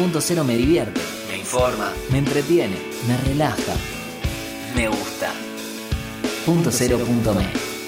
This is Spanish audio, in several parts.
Punto cero me divierte, me informa, me entretiene, me relaja, me gusta. Punto cero punto me.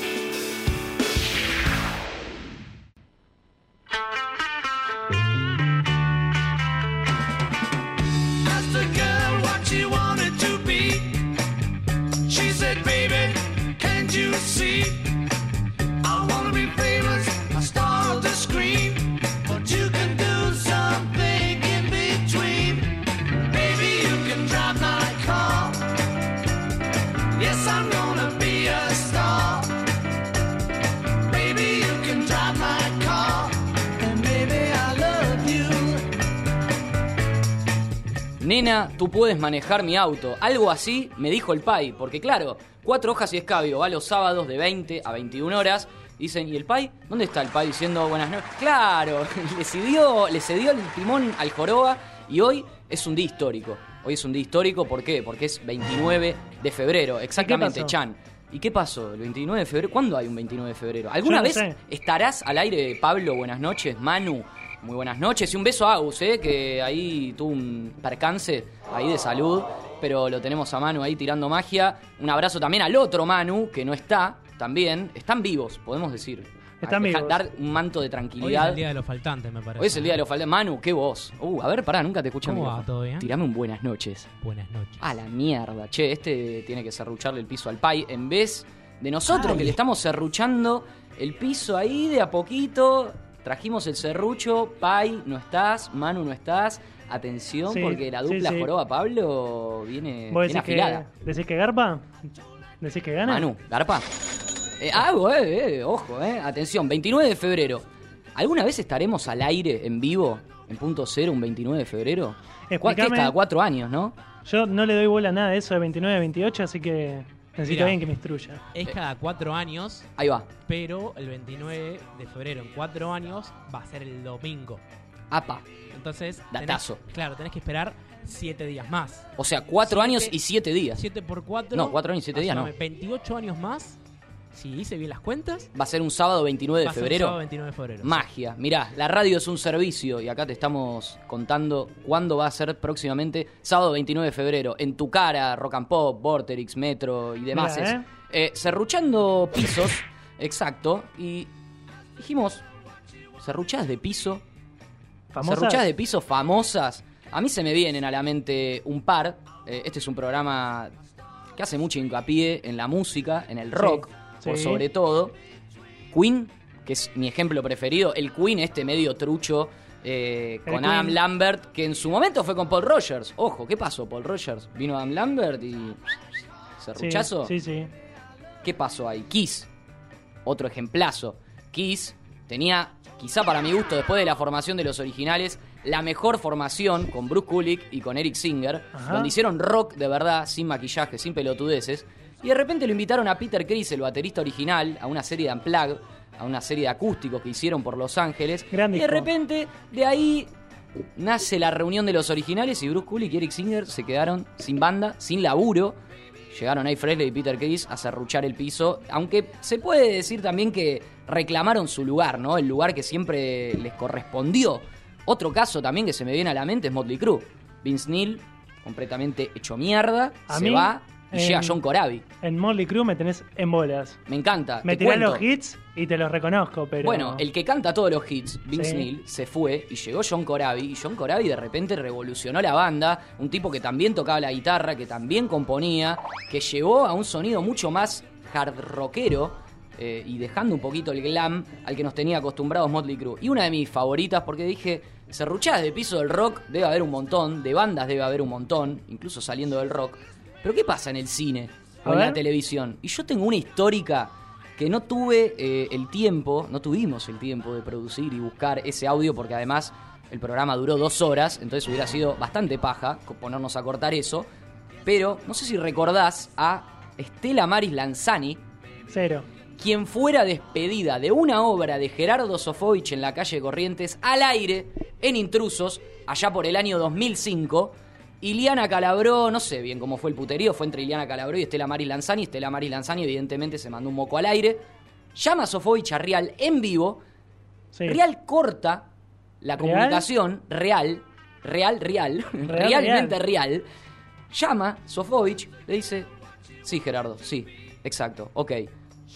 Tú puedes manejar mi auto. Algo así me dijo el pai, porque claro, cuatro hojas y escabio va los sábados de 20 a 21 horas. Dicen, ¿y el pai? ¿Dónde está el pai diciendo buenas noches? Claro, le cedió, le cedió el timón al joroba y hoy es un día histórico. Hoy es un día histórico, ¿por qué? Porque es 29 de febrero, exactamente? Chan. ¿Y qué pasó? ¿El 29 de febrero? ¿Cuándo hay un 29 de febrero? ¿Alguna no vez sé. estarás al aire, Pablo? Buenas noches, Manu. Muy buenas noches y un beso a Agus, ¿eh? que ahí tuvo un percance ahí de salud, pero lo tenemos a Manu ahí tirando magia. Un abrazo también al otro Manu, que no está, también. Están vivos, podemos decir. Están vivos. Dar un manto de Hoy es tranquilidad. el día de los faltantes, me parece. Hoy es el día de los faltantes. Manu, qué voz. Uh, a ver, pará, nunca te escuché. ¿Cómo va? ¿Todo bien? Tirame un buenas noches. Buenas noches. A la mierda, che, este tiene que serrucharle el piso al Pai en vez de nosotros que le estamos serruchando el piso ahí de a poquito. Trajimos el serrucho, Pai, no estás, Manu, no estás. Atención, Sí, porque la sí, dupla sí. Joroba Pablo viene, ¿Vos viene decís que, afilada. decís que garpa? ¿Decís que gana? Manu, Garpa. Eh, ah, eh, eh, ojo, eh. Atención, 29 de febrero. ¿Alguna vez estaremos al aire en vivo en punto cero un 29 de febrero? ¿Cuál- ¿Qué es cada cuatro años, no? Yo no le doy bola a nada de eso de 29 a 28, así que necesito Mira. a alguien que me instruya. Es cada cuatro años, Ahí va. pero el 29 de febrero, en cuatro años, va a ser el domingo. Apa. Entonces, tenés- Datazo. claro, tenés que esperar siete días más. O sea, cuatro Siete- años y siete días. 7 por 4. No, cuatro años y siete días, no. 28 años más. Si hice bien las cuentas, Va a ser un sábado 29 de va a ser febrero. sábado 29 de febrero. Magia. Mirá, la radio es un servicio y acá te estamos contando cuándo va a ser próximamente sábado 29 de febrero. En tu cara, Rock and Pop, Vorterix, Metro y demás. Mirá, ¿eh? Eh, serruchando pisos, exacto. Y dijimos, serruchadas de piso, ¿Famosas? serruchadas de piso famosas. A mí se me vienen a la mente un par. Eh, este es un programa que hace mucho hincapié en la música, en el rock, Sí, por sí. sobre todo. Queen, que es mi ejemplo preferido. El Queen, este medio trucho eh, con Queen. Adam Lambert, que en su momento fue con Paul Rogers. Ojo, ¿qué pasó? Paul Rogers vino Adam Lambert y. Sí, ¿Serruchazo? Sí, sí. ¿Qué pasó ahí? Kiss, otro ejemplazo. Kiss tenía, quizá para mi gusto, después de la formación de los originales, la mejor formación con Bruce Kulick y con Eric Singer, Ajá. donde hicieron rock de verdad, sin maquillaje, sin pelotudeces. Y de repente lo invitaron a Peter Criss, el baterista original, a una serie de Unplugged, a una serie de acústicos que hicieron por Los Ángeles. Gran y de disco. repente, de ahí nace la reunión de los originales y Bruce Kulick y Eric Singer se quedaron sin banda, sin laburo. Llegaron ahí Fresley y Peter Criss a serruchar el piso, aunque se puede decir también que reclamaron su lugar, ¿no? El lugar que siempre les correspondió. Otro caso también que se me viene a la mente es Motley Crue. Vince Neil, completamente hecho mierda, A se mí, va y en- llega John Corabi. En Motley Crue me tenés en bolas. Me encanta. Me tirás los hits y te los reconozco, pero. Bueno, el que canta todos los hits, Vince Sí. Neil, se fue y llegó John Corabi. Y John Corabi de repente revolucionó la banda. Un tipo que también tocaba la guitarra, que también componía, que llevó a un sonido mucho más hard rockero. eh, y dejando un poquito el glam al que nos tenía acostumbrados Motley Crue. Y una de mis favoritas, porque dije, serruchadas de piso del rock debe haber un montón, de bandas debe haber un montón, incluso saliendo del rock. Pero ¿qué pasa en el cine A o en la televisión? Y yo tengo una histórica que no tuve eh, el tiempo, no tuvimos el tiempo de producir y buscar ese audio porque además el programa duró dos horas, entonces hubiera sido bastante paja ponernos a cortar eso. Pero no sé si recordás a Estela Maris Lanzani, Cero. quien fuera despedida de una obra de Gerardo Sofovich en la calle Corrientes al aire en Intrusos, allá por el año 2005. Iliana Calabró, no sé bien cómo fue el puterío, fue entre Iliana Calabró y Estela Maris Lanzani. Estela Maris Lanzani, evidentemente, se mandó un moco al aire. Llama a Sofovich a Real en vivo. Sí. Real corta la ¿Real? comunicación real real, real, Real, realmente real, llama Sofovich, le dice, sí Gerardo, sí, exacto, ok.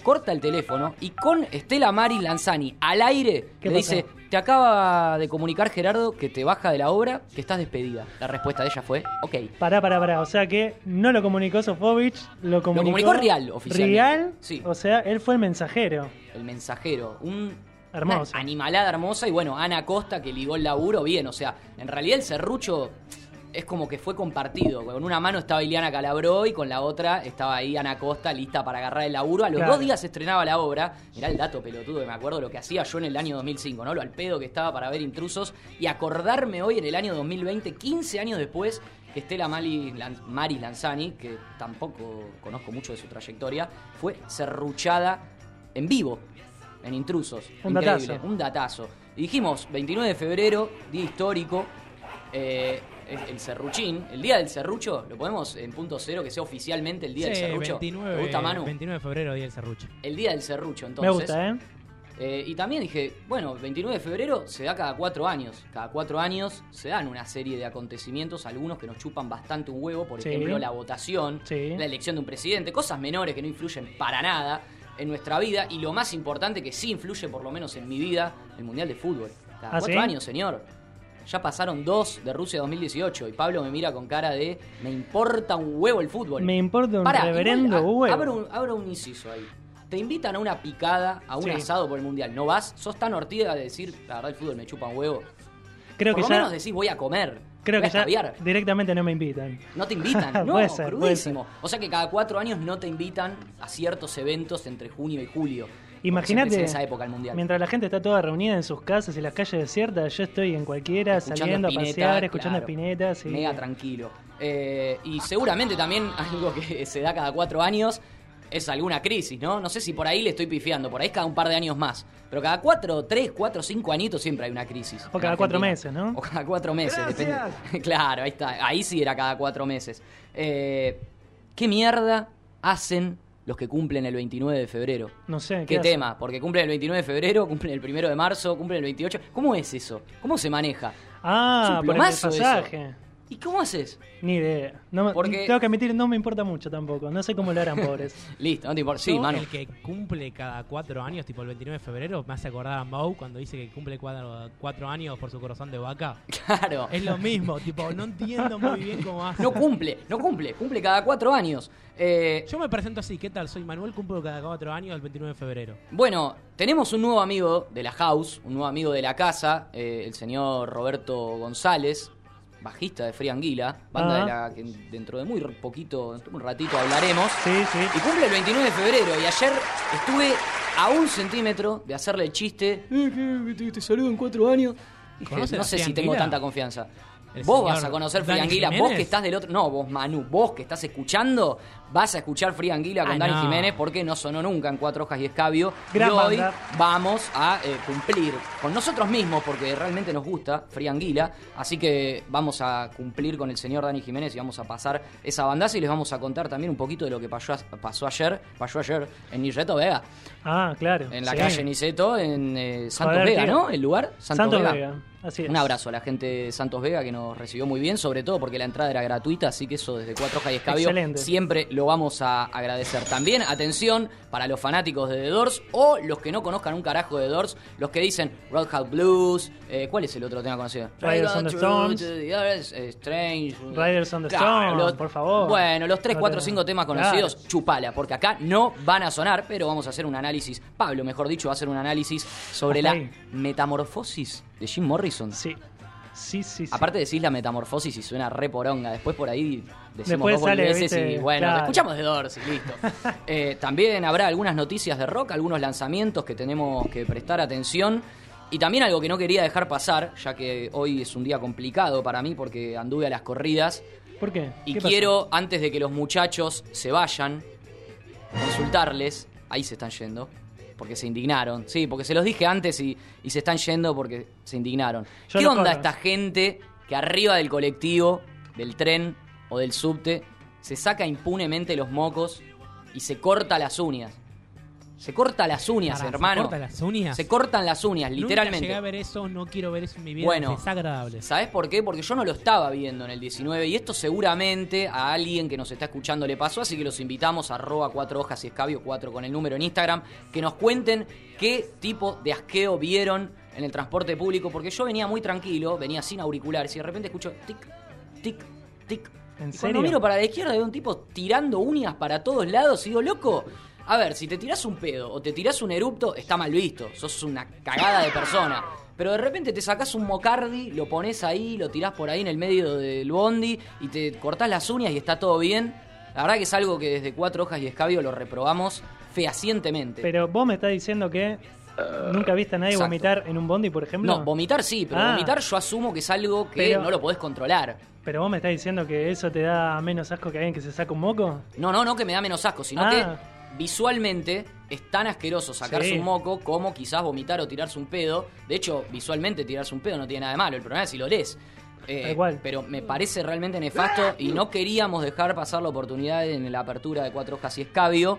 Corta el teléfono y con Estela Maris Lanzani al aire ¿Qué le dice, te acaba de comunicar Gerardo que te baja de la obra, que estás despedida. La respuesta de ella fue, ok. Pará, pará, pará. O sea que no lo comunicó Sofovich, lo comunicó. comunicó Real, oficialmente. Real, Sí. o sea, él fue el mensajero. El mensajero, un Hermoso. una animalada hermosa y bueno, Ana Costa que ligó el laburo bien, o sea, en realidad el serrucho es como que fue compartido, con una mano estaba Iliana Calabró y con la otra estaba ahí Ana Costa lista para agarrar el laburo, a los Claro. dos días se estrenaba la obra, mirá el dato pelotudo que me acuerdo lo que hacía yo en el año 2005, ¿no? Lo al pedo que estaba para ver intrusos y acordarme hoy en el año 2020, 15 años después, que Estela Mali, Lan- Lanzani, que tampoco conozco mucho de su trayectoria, fue serruchada en vivo en Intrusos. Un Increíble, datazo. Un datazo. Y dijimos, 29 de febrero, día histórico, eh, el, el serruchín, el día del serrucho, lo ponemos en punto cero, que sea oficialmente el día del Sí, serrucho. 29, ¿Te gusta, Manu? 29 de febrero, día del serrucho. El día del serrucho, entonces. Me gusta, ¿eh? Eh, y también dije, bueno, 29 de febrero se da cada cuatro años. Cada cuatro años se dan una serie de acontecimientos, algunos que nos chupan bastante un huevo, por Sí. ejemplo, la votación, Sí. la elección de un presidente, cosas menores que no influyen para nada en nuestra vida. Y lo más importante que sí influye, por lo menos en mi vida, el Mundial de Fútbol. Cada ¿Ah, cuatro sí? años, señor. Ya pasaron dos de Rusia 2018 y Pablo me mira con cara de me importa un huevo el fútbol. Me importa un Pará, reverendo igual, a- huevo. Abro un, abro un inciso ahí. Te invitan a una picada, a un Sí. asado por el mundial. ¿No vas? ¿Sos tan ortiga de decir, la verdad, el fútbol me chupa un huevo? Creo por que lo ya, menos decís, voy a comer. creo voy que a ya directamente no me invitan. No te invitan, no, Puede ser, puede crudísimo. O sea que cada cuatro años no te invitan a ciertos eventos entre junio y julio. Imagínate, en esa época el mundial. mientras la gente está toda reunida en sus casas y las calles desiertas, yo estoy en cualquiera, Escuchando saliendo a pasear, escuchando claro. espinetas. Y... Mega tranquilo. Eh, y seguramente también algo que se da cada cuatro años es alguna crisis, ¿no? No sé si por ahí le estoy pifiando, por ahí es cada un par de años más. Pero cada cuatro, tres, cuatro, cinco añitos siempre hay una crisis. O cada cuatro meses, ¿no? O cada cuatro meses, Gracias. depende. claro, ahí está. Ahí sí era cada cuatro meses. Eh, ¿Qué mierda hacen los que cumplen el 29 de febrero? No sé. ¿Qué tema? Porque cumplen el 29 de febrero, cumplen el 1 de marzo, cumplen el 28. ¿Cómo es eso? ¿Cómo se maneja? Ah, por el eso. ¿Y cómo haces? Ni idea. No, me- Porque- Tengo que admitir, no me importa mucho tampoco. No sé cómo lo harán, pobres. Listo, no te importa. Sí, Yo, mano. El que cumple cada cuatro años, tipo el 29 de febrero, me hace acordar a Mau cuando dice que cumple cuatro, cuatro años por su corazón de vaca. Claro. Es lo mismo, tipo, no entiendo muy bien cómo hace. No cumple, no cumple. Cumple cada cuatro años. Eh, Yo me presento así, ¿qué tal? Soy Manuel, cumplo cada cuatro años el 29 de febrero. bueno, tenemos un nuevo amigo de la house, un nuevo amigo de la casa, eh, el señor Roberto González, bajista de Free Anguila, banda de la que dentro de muy poquito, dentro de un ratito hablaremos. Sí, sí. Y cumple el 29 de febrero. Y ayer estuve a un centímetro de hacerle el chiste. "Eh, te, te saludo en cuatro años. Dije, ¿Conoce no sé si tengo tanta confianza. El Vos vas a conocer Free Anguila, vos que estás del otro. No, vos Manu, vos que estás escuchando, vas a escuchar Free Anguila con Ah, Dani no. Jiménez porque no sonó nunca en Cuatro Hojas y Escabio. Gran y hoy banda. vamos a eh, cumplir con nosotros mismos porque realmente nos gusta Free Anguila. Así que vamos a cumplir con el señor Dani Jiménez y vamos a pasar esa bandaza y les vamos a contar también un poquito de lo que pasó, pasó ayer, pasó ayer en Niceto Vega, Ah, claro. en la sí. calle Niceto, en eh, Santos Vega, tío. ¿no? El lugar, Santos, Santos Vega. Vega. Así es. Un abrazo a la gente de Santos Vega que nos recibió muy bien, sobre todo porque la entrada era gratuita, así que eso desde Cuatro Hojas y Escabio Excelente. siempre lo vamos a agradecer. También, atención, para los fanáticos de The Doors o los que no conozcan un carajo de The Doors, los que dicen Roadhouse Blues, eh, ¿cuál es el otro tema conocido? Riders on the Earth, eh, Strange. Riders on the Stones, por favor. Bueno, los 3, No 4, te- 5 temas Claro. conocidos, chupala, porque acá no van a sonar, pero vamos a hacer un análisis, Pablo, mejor dicho, va a hacer un análisis sobre Hasta la ahí. metamorfosis de Jim Morrison. Sí. Sí, sí, sí. Aparte decís la metamorfosis y suena re poronga. Después por ahí decimos Después dos sale, viste, y bueno, claro. escuchamos de Doors y listo. Eh, también habrá algunas noticias de rock, algunos lanzamientos que tenemos que prestar atención. Y también algo que no quería dejar pasar, ya que hoy es un día complicado para mí porque anduve a las corridas. ¿Por qué? Y quiero, antes de que los muchachos se vayan, consultarles. Ahí se están yendo. Porque se indignaron. Sí, porque se los dije antes y, y se están yendo porque se indignaron. Yo ¿Qué onda corro. esta gente que arriba del colectivo, del tren o del subte, se saca impunemente los mocos y se corta las uñas? Se corta las uñas, Pará, ¿se hermano. corta las uñas? Se cortan las uñas, Nunca literalmente. llegué a ver eso, no quiero ver eso en mi vida. Bueno. es desagradable. ¿Sabes por qué? Porque yo no lo estaba viendo en el 19 y esto seguramente a alguien que nos está escuchando le pasó, así que los invitamos a arroba cuatro hojas y escabio 4 con el número en Instagram, que nos cuenten qué tipo de asqueo vieron en el transporte público, porque yo venía muy tranquilo, venía sin auriculares y de repente escucho tic, tic, tic. ¿En y serio? cuando miro para la izquierda veo un tipo tirando uñas para todos lados y digo, loco, a ver, si te tirás un pedo o te tirás un erupto, está mal visto, sos una cagada de persona. Pero de repente te sacás un mocardi, lo pones ahí, lo tirás por ahí en el medio del bondi y te cortás las uñas y está todo bien. La verdad que es algo que desde Cuatro Hojas y Escabio lo reprobamos fehacientemente. Pero vos me estás diciendo que nunca viste a nadie exacto. vomitar en un bondi, por ejemplo. no, vomitar sí, pero Ah. vomitar yo asumo que es algo que Pero- no lo podés controlar. Pero vos me estás diciendo que eso te da menos asco que alguien que se saca un moco. No, no, no que me da menos asco, sino Ah. que visualmente es tan asqueroso sacarse Sí. un moco como quizás vomitar o tirarse un pedo. De hecho, visualmente tirarse un pedo no tiene nada de malo, el problema es si lo lees. Eh, Tal cual. Pero me parece realmente nefasto y no queríamos dejar pasar la oportunidad en la apertura de Cuatro Hojas y Escabio.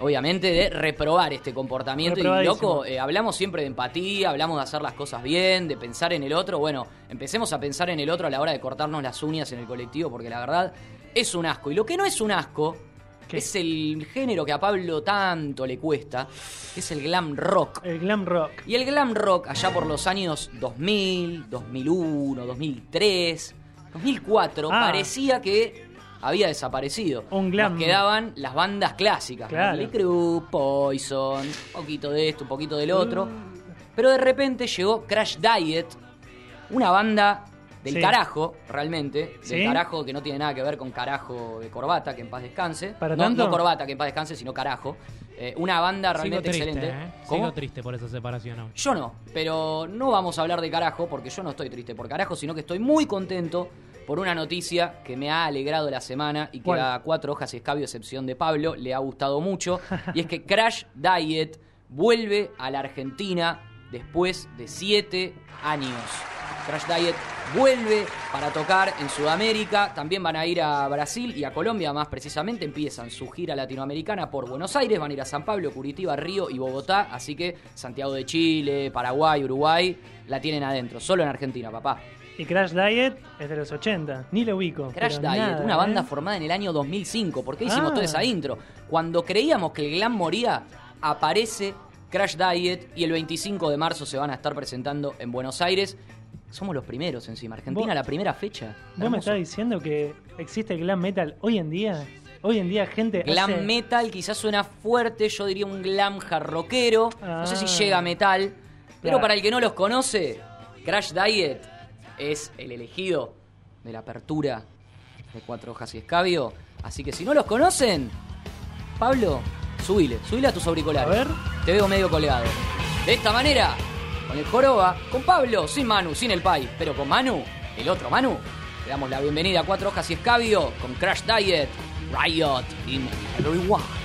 Obviamente de reprobar este comportamiento y loco, eh, hablamos siempre de empatía, hablamos de hacer las cosas bien, de pensar en el otro. Bueno, empecemos a pensar en el otro a la hora de cortarnos las uñas en el colectivo porque la verdad es un asco. Y lo que no es un asco ¿Qué? es el género que a Pablo tanto le cuesta, que es el glam rock. El glam rock. Y el glam rock allá por los años 2000, 2001, 2003, 2004 Ah. parecía que había desaparecido. Un glam. Nos quedaban las bandas clásicas, Claro. Crüe, Poison, un poquito de esto, un poquito del otro. Mm. Pero de repente llegó Crash Diet, una banda del Sí. carajo, realmente, del carajo que no tiene nada que ver con carajo de corbata, que en paz descanse. ¿Para no, tanto? no corbata, que en paz descanse, sino carajo. Eh, una banda Sigo realmente triste, excelente. ¿eh? Sigo triste por esa separación. aún. Yo no, pero no vamos a hablar de carajo porque yo no estoy triste por carajo, sino que estoy muy contento por una noticia que me ha alegrado la semana y que a cuatro hojas y escabio, excepción de Pablo, le ha gustado mucho. y es que Crash Diet vuelve a la Argentina después de siete años. Crash Diet vuelve para tocar en Sudamérica. También van a ir a Brasil y a Colombia, más precisamente. Empiezan su gira latinoamericana por Buenos Aires. Van a ir a San Pablo, Curitiba, Río y Bogotá. Así que Santiago de Chile, Paraguay, Uruguay la tienen adentro. Solo en Argentina, papá. Y Crash Diet es de los 80. Ni lo ubico. Crash Diet, nada, una banda ¿eh? formada en el año 2005. ¿Por qué hicimos Ah. toda esa intro? Cuando creíamos que el glam moría, aparece Crash Diet y el 25 de marzo se van a estar presentando en Buenos Aires. Somos los primeros encima. Argentina, la primera fecha. ¿Vos me estás diciendo que existe el glam metal hoy en día? Hoy en día gente Glam hace- metal quizás suena fuerte, yo diría un glam jarroquero. No sé si Ah. llega a metal. Pero para el que no los conoce, Crash Diet es el elegido de la apertura de Cuatro Hojas y Escabio. Así que si no los conocen, Pablo, subile, subile a tus auriculares. A ver. Te veo medio colgado. De esta manera, con el joroba, con Pablo, sin Manu, sin el Pai, pero con Manu, el otro Manu, le damos la bienvenida a Cuatro Hojas y Escabio con Crash Diet, Riot in Everyone.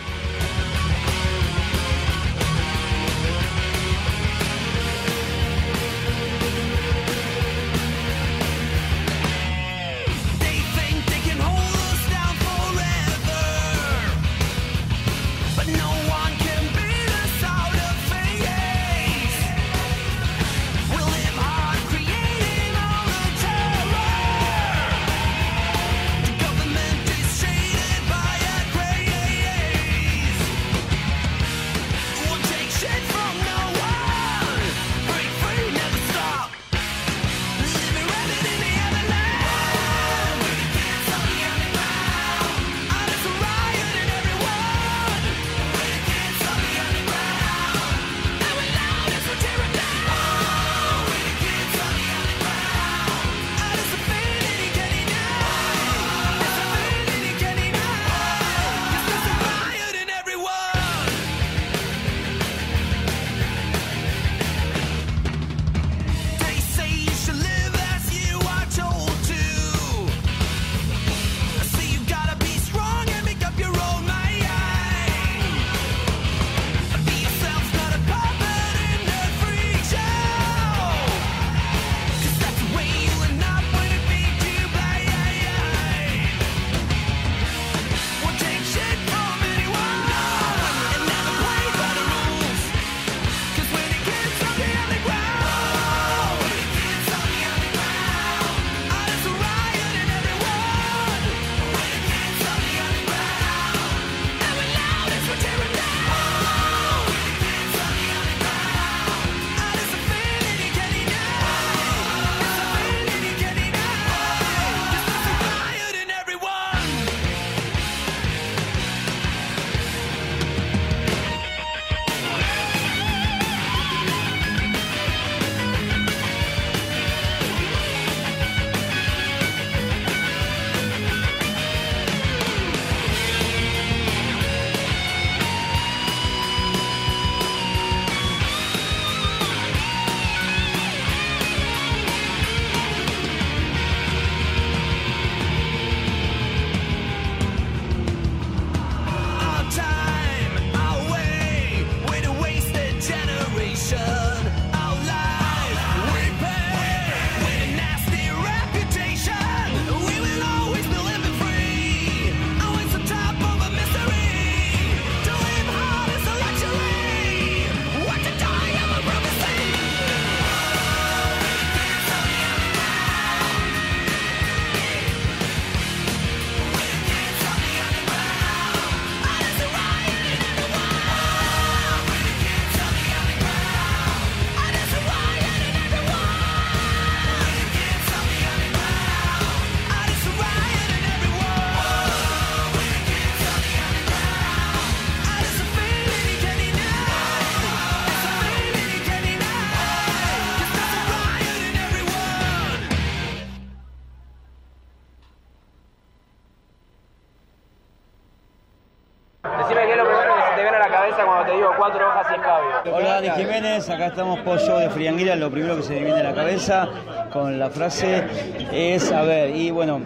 Jiménez, acá estamos pollo de Frianguila, lo primero que se me viene a la cabeza con la frase es, a ver, y bueno,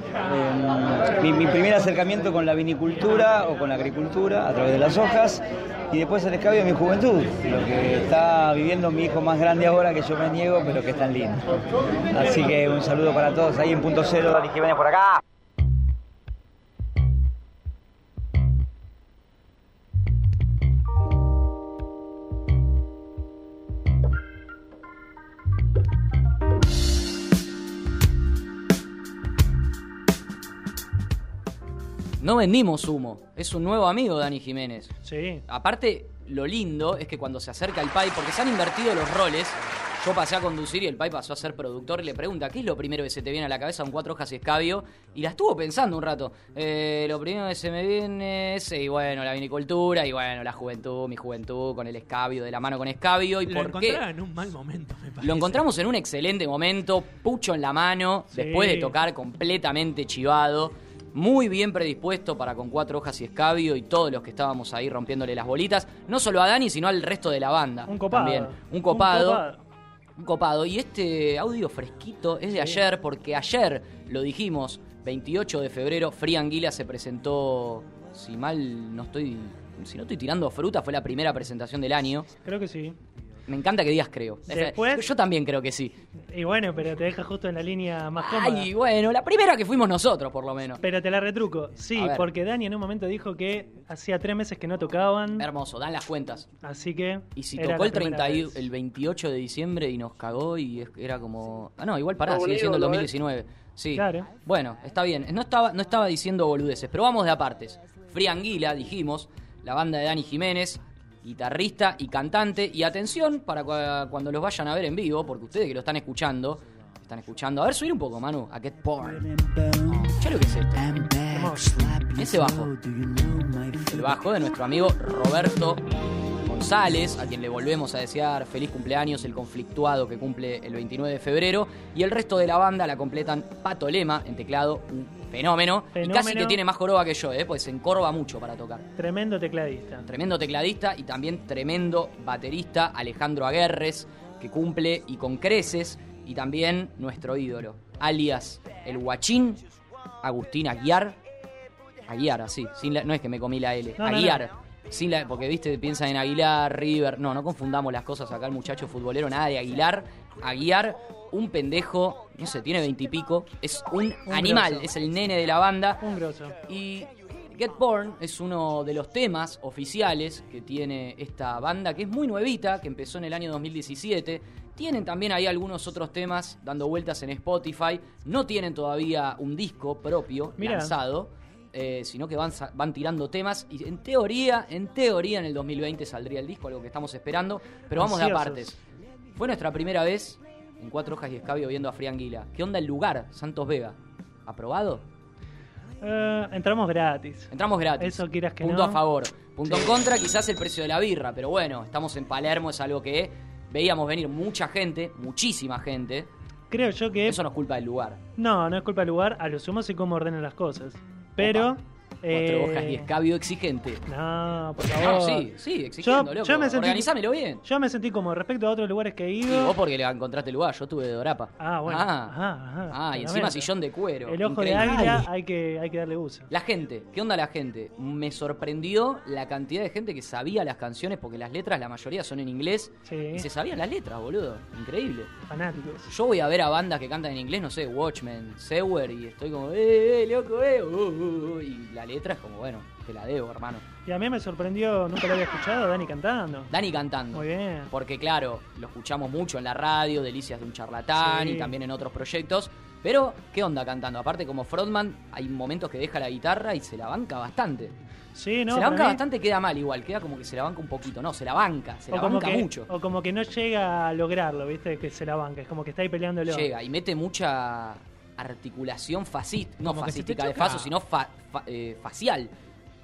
mi, mi primer acercamiento con la vinicultura o con la agricultura a través de las hojas y después el escabio de mi juventud, lo que está viviendo mi hijo más grande ahora que yo me niego, pero que es tan lindo. Así que un saludo para todos ahí en punto cero, Dani Jiménez por acá. No vendimos humo. Es un nuevo amigo, Dani Jiménez. Sí. Aparte, lo lindo es que cuando se acerca el Pai, porque se han invertido los roles, yo pasé a conducir y el Pai pasó a ser productor y le pregunta, ¿qué es lo primero que se te viene a la cabeza? Un cuatro hojas y escabio. Y la estuvo pensando un rato. Eh, lo primero que se me viene es, y bueno, la vinicultura, y bueno, la juventud, mi juventud, con el escabio, de la mano con escabio. ¿Y Lo por qué? en un mal momento, me parece. Lo encontramos en un excelente momento, pucho en la mano, Sí. después de tocar completamente chivado, muy bien predispuesto para con cuatro hojas y escabio y todos los que estábamos ahí rompiéndole las bolitas, no solo a Dani, sino al resto de la banda. Un copado. También. Un copado. Un copado. Un copado. Y este audio fresquito es de ayer, porque ayer, lo dijimos, 28 de febrero, Free Anguila se presentó, si mal no estoy, si no estoy tirando fruta, fue la primera presentación del año. Creo que sí. Me encanta que digas creo. Después- Yo también creo que sí. Y bueno, pero te deja justo en la línea más cómoda. Ay, bueno, la primera que fuimos nosotros, por lo menos. Pero te la retruco. Sí, porque Dani en un momento dijo que hacía tres meses que no tocaban. Hermoso, dan las cuentas. Así que. Y si tocó el, primera 30 y- vez. el 28 de diciembre y nos cagó y era como... Ah, no, igual pará, Está sigue siendo el bonito, ¿no? 2019. Sí. Claro. Bueno, está bien. No estaba, no estaba diciendo boludeces, pero vamos de apartes. Free Anguila, dijimos, la banda de Dani Jiménez, guitarrista y cantante. Y atención para cua- cuando los vayan a ver en vivo, porque ustedes que lo están escuchando, están escuchando. A ver, subir un poco, Manu, a Get Porn. Ya lo que es esto. Ese bajo. El bajo de nuestro amigo Roberto González, a quien le volvemos a desear feliz cumpleaños, el conflictuado que cumple el 29 de febrero. Y el resto de la banda la completan Pato Lema en teclado, un fenómeno. Y casi que tiene más joroba que yo, ¿eh? pues se encorva mucho para tocar. Tremendo tecladista. Tremendo tecladista y también tremendo baterista Alejandro Aguerres, que cumple y con creces. Y también nuestro ídolo, alias el guachín, Agustín Aguiar. Aguiar, así, sin la- no es que me comí la L, No, no, Aguiar. Sin la, porque viste, piensan en Aguilar, River. No, no confundamos las cosas acá, el muchacho futbolero, nada de Aguilar. Aguiar, un pendejo, no sé, tiene veintipico. Es un, Un animal, grosso. es el nene de la banda. Un grosso. Y Get Born es uno de los temas oficiales que tiene esta banda, que es muy nuevita, que empezó en el año 2017. Tienen también ahí algunos otros temas dando vueltas en Spotify. No tienen todavía un disco propio Mirá. lanzado, eh, sino que van, van tirando temas. Y en teoría, en teoría en el 2020 saldría el disco, algo que estamos esperando. Pero vamos de Ansiosos. apartes. Fue nuestra primera vez en Cuatro Hojas y Escabio viendo a Frianguila. ¿Qué onda el lugar? Santos Vega. ¿Aprobado? Eh, entramos gratis. Entramos gratis. Eso quieras que Punto no. a favor. Punto Sí. en contra, quizás el precio de la birra, pero bueno, estamos en Palermo, es algo que veíamos venir mucha gente, muchísima gente. Creo yo que. Eso no es culpa del lugar. No, no es culpa del lugar. A lo sumo sé cómo ordenan las cosas. Pero. Cuatro eh, hojas y escabio exigente. No, por No, favor. sí, sí, exigiendo, Yo- loco. yo me sentí- Organizámelo bien. Yo me sentí como respecto a otros lugares que he Y ido. vos porque le encontraste el lugar, yo tuve de Dorapa. Ah, bueno. Ah, Ajá, ajá, Ah, y encima sillón de cuero. El ojo Increíble. de águila hay que, hay que darle uso. La gente, ¿qué onda la gente? Me sorprendió la cantidad de gente que sabía las canciones, porque las letras, la mayoría son en inglés, Sí. y se sabían las letras, boludo. Increíble. Fanáticos. Yo voy a ver a bandas que cantan en inglés, no sé, Watchmen, Sewer, y estoy como, eh, eh, loco, eh, uh, uh, uh", y la letra es como, bueno, te la debo, hermano. Y a mí me sorprendió, nunca lo había escuchado, Dani cantando. Dani cantando. Muy bien. Porque claro, lo escuchamos mucho en la radio, Delicias de un charlatán Sí. y también en otros proyectos. Pero, ¿qué onda cantando? Aparte, como frontman, hay momentos que deja la guitarra y se la banca bastante. Sí, no, se la banca mí- bastante, queda mal igual, queda como que se la banca un poquito. No, se la banca, se la como, banca que, mucho. o como que no llega a lograrlo, ¿viste? Que se la banca. Es como que está ahí peleándolo. Llega y mete mucha articulación facística, no fascística de faso, sino fa- fa- eh, facial.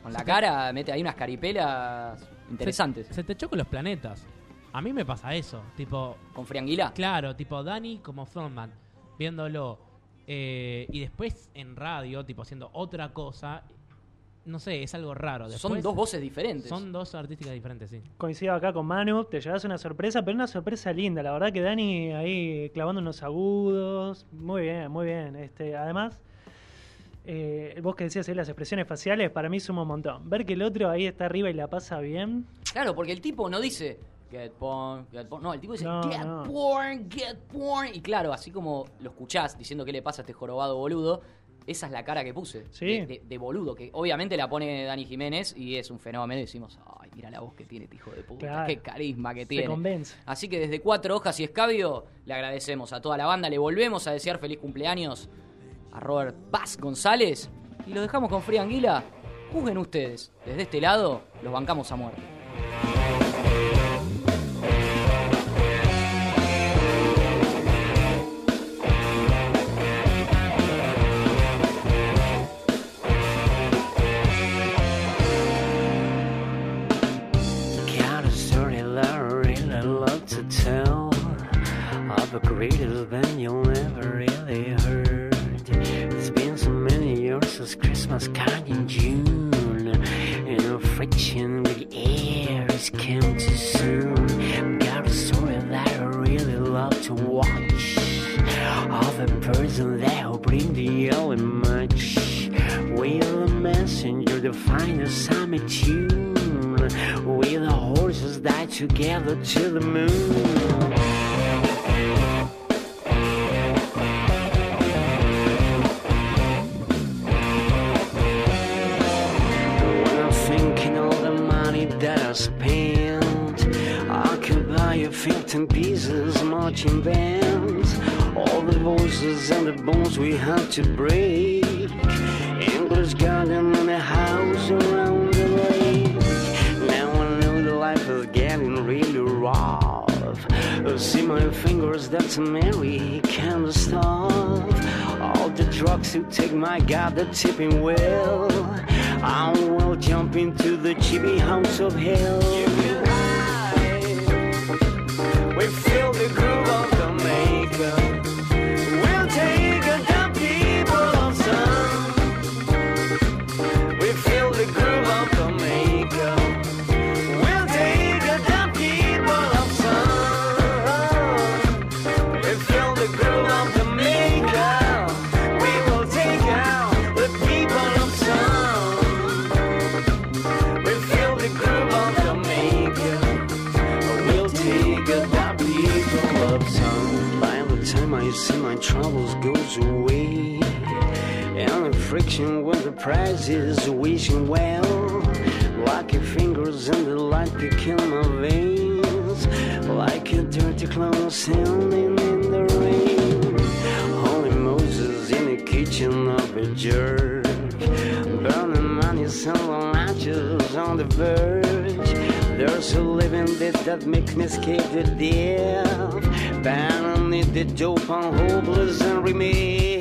Con la cara mete ahí unas caripelas interesantes. Se, se te chocan los planetas. A mí me pasa eso. Tipo, Con Frianguila. claro, tipo Dani como frontman, viéndolo. eh, y después en radio, tipo haciendo otra cosa. No sé, es algo raro. Son dos voces diferentes. Son dos artísticas diferentes, sí. Coincido acá con Manu, te llevas una sorpresa, pero una sorpresa linda. La verdad que Dani ahí clavando unos agudos. Muy bien, muy bien. Este, además, eh, vos que decías ahí las expresiones faciales, para mí suma un montón. Ver que el otro ahí está arriba y la pasa bien. Claro, porque el tipo no dice get porn, get porn. No, el tipo dice No, get no. porn, get porn. Y claro, así como lo escuchás diciendo qué le pasa a este jorobado boludo, esa es la cara que puse. Sí. De, de- de boludo, que obviamente la pone Dani Jiménez y es un fenómeno. Y decimos, ay, mira la voz que tiene este hijo de puta, Claro. qué carisma que Se tiene. convence. Así que desde Cuatro Hojas y Escabio le agradecemos a toda la banda, le volvemos a desear feliz cumpleaños a Robert Paz González y lo dejamos con Fría Anguila. Juzguen ustedes, desde este lado los bancamos a muerte. Of the greatest band you'll never really heard. It's been so many years since Christmas came in June, and the friction with the air has come too soon. Got a story that I really love to watch of a person that will bring the yellow much. Will a messenger to find a summer tune? Will the horses die together to the moon? A 15 pieces marching bands. All the voices and the bones we had to break. English garden and a house around the lake. Now I know the life is getting really rough. See my fingers, that's merry kind of stuff. All the drugs who take my god, the tipping well. I will jump into the chibi house of hell. Feel the groove of the makeup. Friction with the prize is wishing well. Lucky fingers and the light to kill my veins. Like a dirty clown sounding in the rain. Holy Moses in the kitchen of a jerk. Burning money, selling matches on the verge. There's a living dead that makes me scared to death. Banning the dope on hopeless and remain.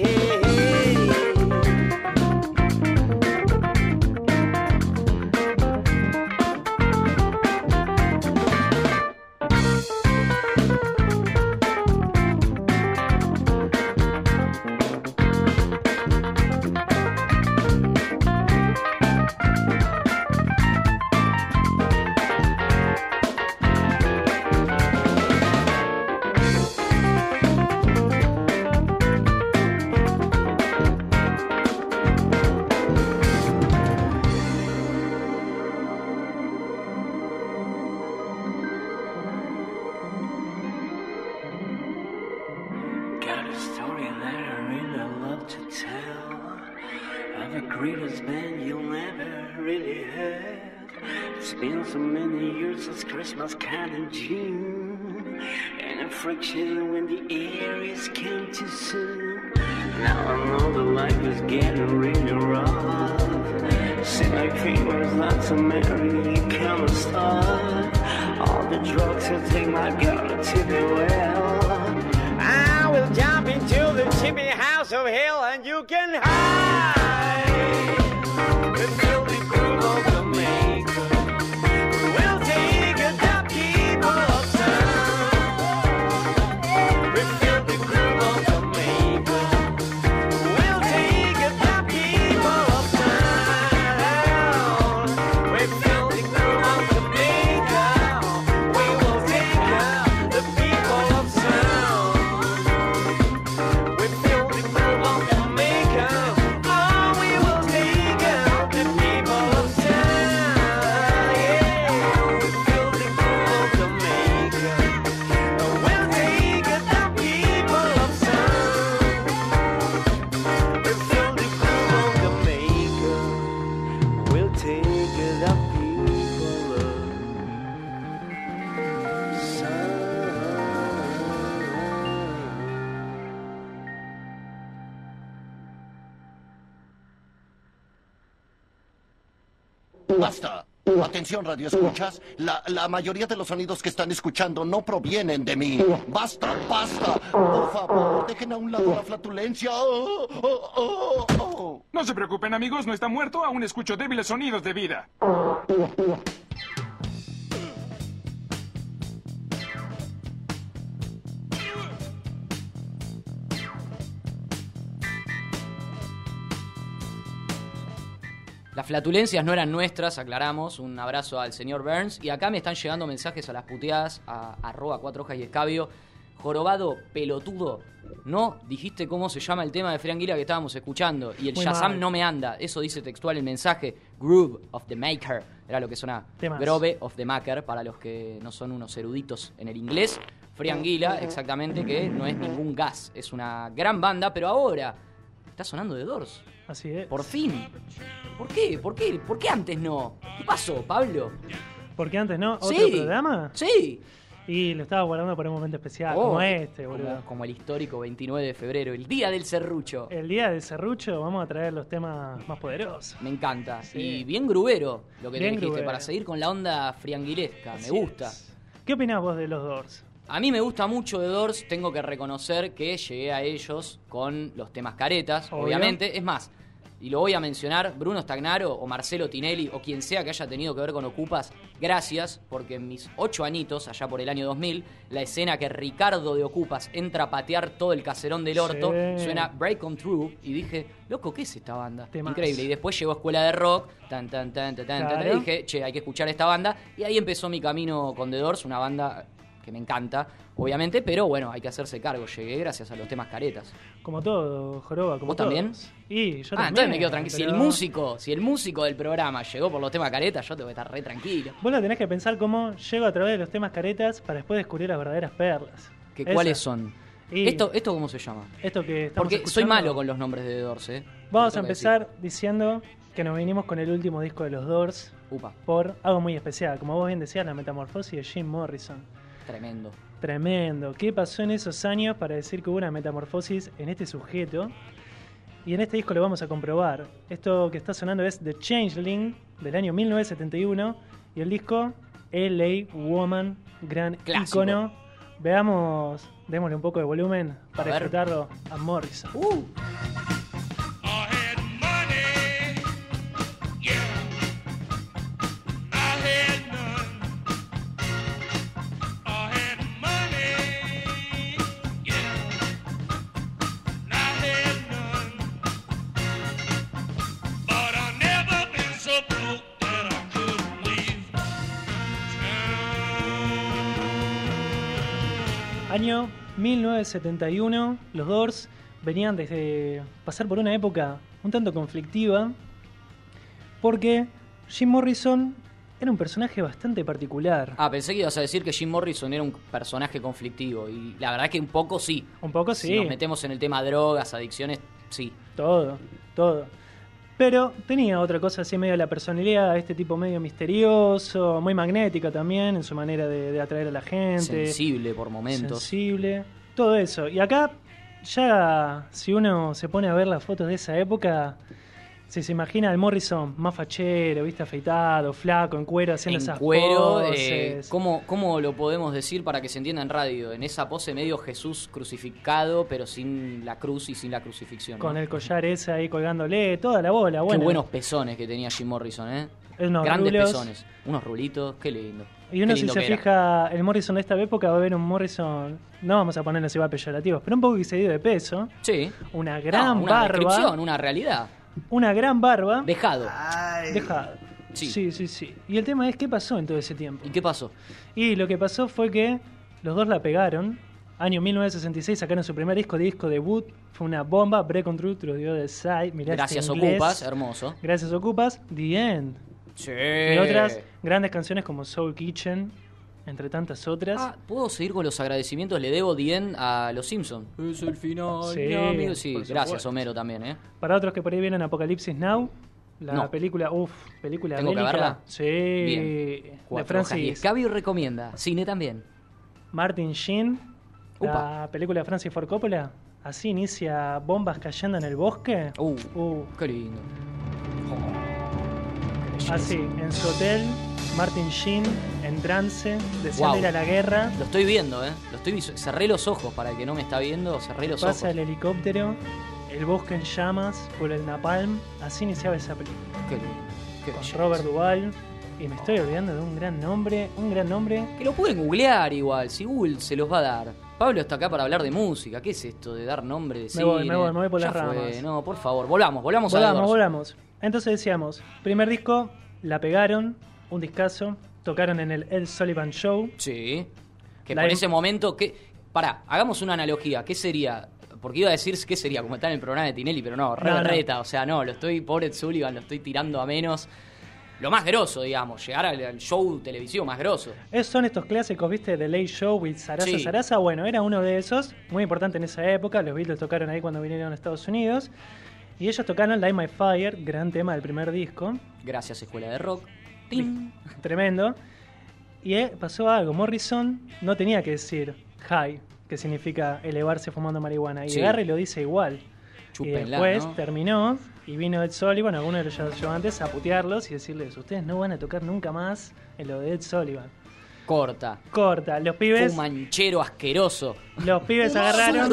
Basta. Atención, radio escuchas. La, la mayoría de los sonidos que están escuchando no provienen de mí. Basta, basta. Por favor, dejen a un lado la flatulencia. Oh, oh, oh, oh. No se preocupen, amigos, no está muerto, aún escucho débiles sonidos de vida. Flatulencias no eran nuestras, aclaramos. Un abrazo al señor Burns. Y acá me están llegando mensajes a las puteadas, a arroba cuatro hojas y escabio. Jorobado, pelotudo. No dijiste cómo se llama el tema de Frianguila que estábamos escuchando. Y el Muy Shazam mal. no me anda. Eso dice textual el mensaje. Groove of the Maker. Era lo que suena. Temas. Grove of the Maker, para los que no son unos eruditos en el inglés. Frianguila, exactamente, que no es ningún gas. Es una gran banda, pero ahora está sonando de Doors. Así es. Por fin. ¿Por qué? ¿Por qué? ¿Por qué antes no? ¿Qué pasó, Pablo? Porque antes, ¿no? ¿Otro Sí. programa? Sí. Y lo estaba guardando para un momento especial, Oh, como este, boludo. como el histórico 29 de febrero, el día del serrucho. El día del serrucho vamos a traer los temas más poderosos. Me encanta. Sí. Y bien grubero lo que Bien dijiste, para seguir con la onda frianguilesca. Así me gusta. es. ¿Qué opinás vos de los Doors? A mí me gusta mucho de Doors, tengo que reconocer que llegué a ellos con los temas caretas, Obvio. obviamente. Es más, y lo voy a mencionar, Bruno Stagnaro o Marcelo Tinelli o quien sea que haya tenido que ver con Ocupas, gracias, porque en mis ocho añitos, allá por el año 2000, la escena que Ricardo de Ocupas entra a patear todo el caserón del orto, Sí. suena Break On Through, y dije, loco, ¿qué es esta banda? Increíble. Y después llegó Escuela de Rock, tan, tan, tan, tan, tan, tan, Claro. y dije, che, hay que escuchar esta banda, y ahí empezó mi camino con The Doors, una banda que me encanta, obviamente, pero bueno, hay que hacerse cargo. Llegué gracias a los temas caretas. Como todo, Joroba, como ¿Vos también? Y yo ah, también. entonces me quedo tranquilo. Si el músico, si el músico del programa llegó por los temas caretas, yo tengo que estar re tranquilo. Vos lo tenés que pensar como llego a través de los temas caretas para después descubrir las verdaderas perlas. ¿Que, Esa. ¿Cuáles son? Y ¿Esto, ¿Esto cómo se llama? esto que estamos Porque soy malo con los nombres de The Doors, ¿eh? Vamos a empezar diciendo que nos vinimos con el último disco de los Doors. Upa, por algo muy especial. Como vos bien decías, la metamorfosis de Jim Morrison. Tremendo. Tremendo. ¿Qué pasó en esos años para decir que hubo una metamorfosis en este sujeto? Y en este disco lo vamos a comprobar. Esto que está sonando es The Changeling del año 1971 y el disco LA Woman, gran Clásico. icono. Veamos, démosle un poco de volumen para disfrutarlo a Morrison. Uh, Año 1971, los Doors venían desde pasar por una época un tanto conflictiva porque Jim Morrison era un personaje bastante particular. ah, pensé que ibas a decir que Jim Morrison era un personaje conflictivo. Y la verdad que un poco sí. Un poco Si sí, nos metemos en el tema drogas, adicciones, sí. todo, todo. Pero tenía otra cosa así medio la personalidad, este tipo medio misterioso, muy magnético también en su manera de, de atraer a la gente. Sensible por momentos. sensible, todo eso. Y acá, ya si uno se pone a ver las fotos de esa época, si se imagina al Morrison más fachero, viste, afeitado, flaco, en cuero, haciendo en esas cuero, eh. ¿cómo, ¿cómo lo podemos decir para que se entienda en radio? En esa pose medio Jesús crucificado, pero sin la cruz y sin la crucifixión. ¿no? con el collar ese ahí colgándole, toda la bola, bueno. Qué buenos pezones que tenía Jim Morrison, ¿eh? Unos Grandes rulos. pezones, unos rulitos, qué lindo. Y uno si se fija, el Morrison de esta época va a ver un Morrison, no vamos a ponerlo igual peyorativos, pero un poco excedido de peso, Sí. una gran No, una barba, descripción, una realidad. Una gran barba, Dejado. dejada. Sí. sí, sí, sí. Y el tema es qué pasó en todo ese tiempo. ¿Y qué pasó? Y lo que pasó fue que los dos la pegaron. Año 1966 sacaron su primer disco, disco debut. Fue una bomba. Break on Truth lo dio de Side. Mirá este Gracias. Ocupas, hermoso. Gracias Ocupas. The End. Sí. Y otras grandes canciones como Soul Kitchen, entre tantas otras. Ah, ¿puedo seguir con los agradecimientos? Le debo Dien a los Simpsons. Es el final, Sí, mi amigo. Sí, gracias. Homero también, ¿eh? Para otros que por ahí vienen Apocalipsis Now. La No. película, uff, película ¿Tengo que verla? Sí. Bien. De Cuatro Francis recomienda. Cine también. Martin Sheen. La Upa. película de Francis Ford Coppola. Así inicia bombas cayendo en el bosque. Uh, Uh, qué lindo. Así, en su hotel, Martin Sheen, en trance, deseando Wow. ir a la guerra, Lo estoy viendo, ¿eh? Lo estoy Cerré los ojos para el que no me está viendo. Cerré los pasa ojos. el helicóptero, el bosque en llamas, por el napalm, así iniciaba esa película. Qué lindo. Qué Con belleza. Robert Duvall, y me estoy olvidando de un gran nombre, un gran nombre. Que lo pueden googlear igual. Si Google se los va a dar. Pablo está acá para hablar de música. ¿Qué es esto de dar nombre de Me cine? voy, me voy, me voy por Ya las fue. ramas. No, por favor, volvamos, volvamos, a The Volvamos, Doors. volvamos. Entonces decíamos, primer disco, la pegaron, un discazo, tocaron en el El Sullivan Show. Sí. Que por im- ese momento, que Pará, hagamos una analogía. ¿Qué sería? Porque iba a decir qué sería, como está en el programa de Tinelli, pero no, re No, no. berreta. O sea, no, lo estoy, pobre Sullivan, lo estoy tirando a menos. Lo más grosso, digamos, llegar al, al show televisivo más grosso. Es, son estos clásicos, ¿viste? The Late Show with Sarasa Sí. Sarasa. Bueno, era uno de esos, muy importante en esa época. Los Beatles tocaron ahí cuando vinieron a Estados Unidos. Y ellos tocaron Light My Fire, gran tema del primer disco. Gracias, Escuela de Rock. Tremendo. Y eh, pasó algo. Morrison no tenía que decir high, que significa elevarse fumando marihuana. Y Sí. Gary lo dice igual. Y después ¿no? terminó y vino Ed Sullivan, alguno de los ayudantes, a putearlos y decirles: Ustedes no van a tocar nunca más en lo de Ed Sullivan. Corta. Corta. Los pibes, Fumanchero asqueroso. los pibes agarraron.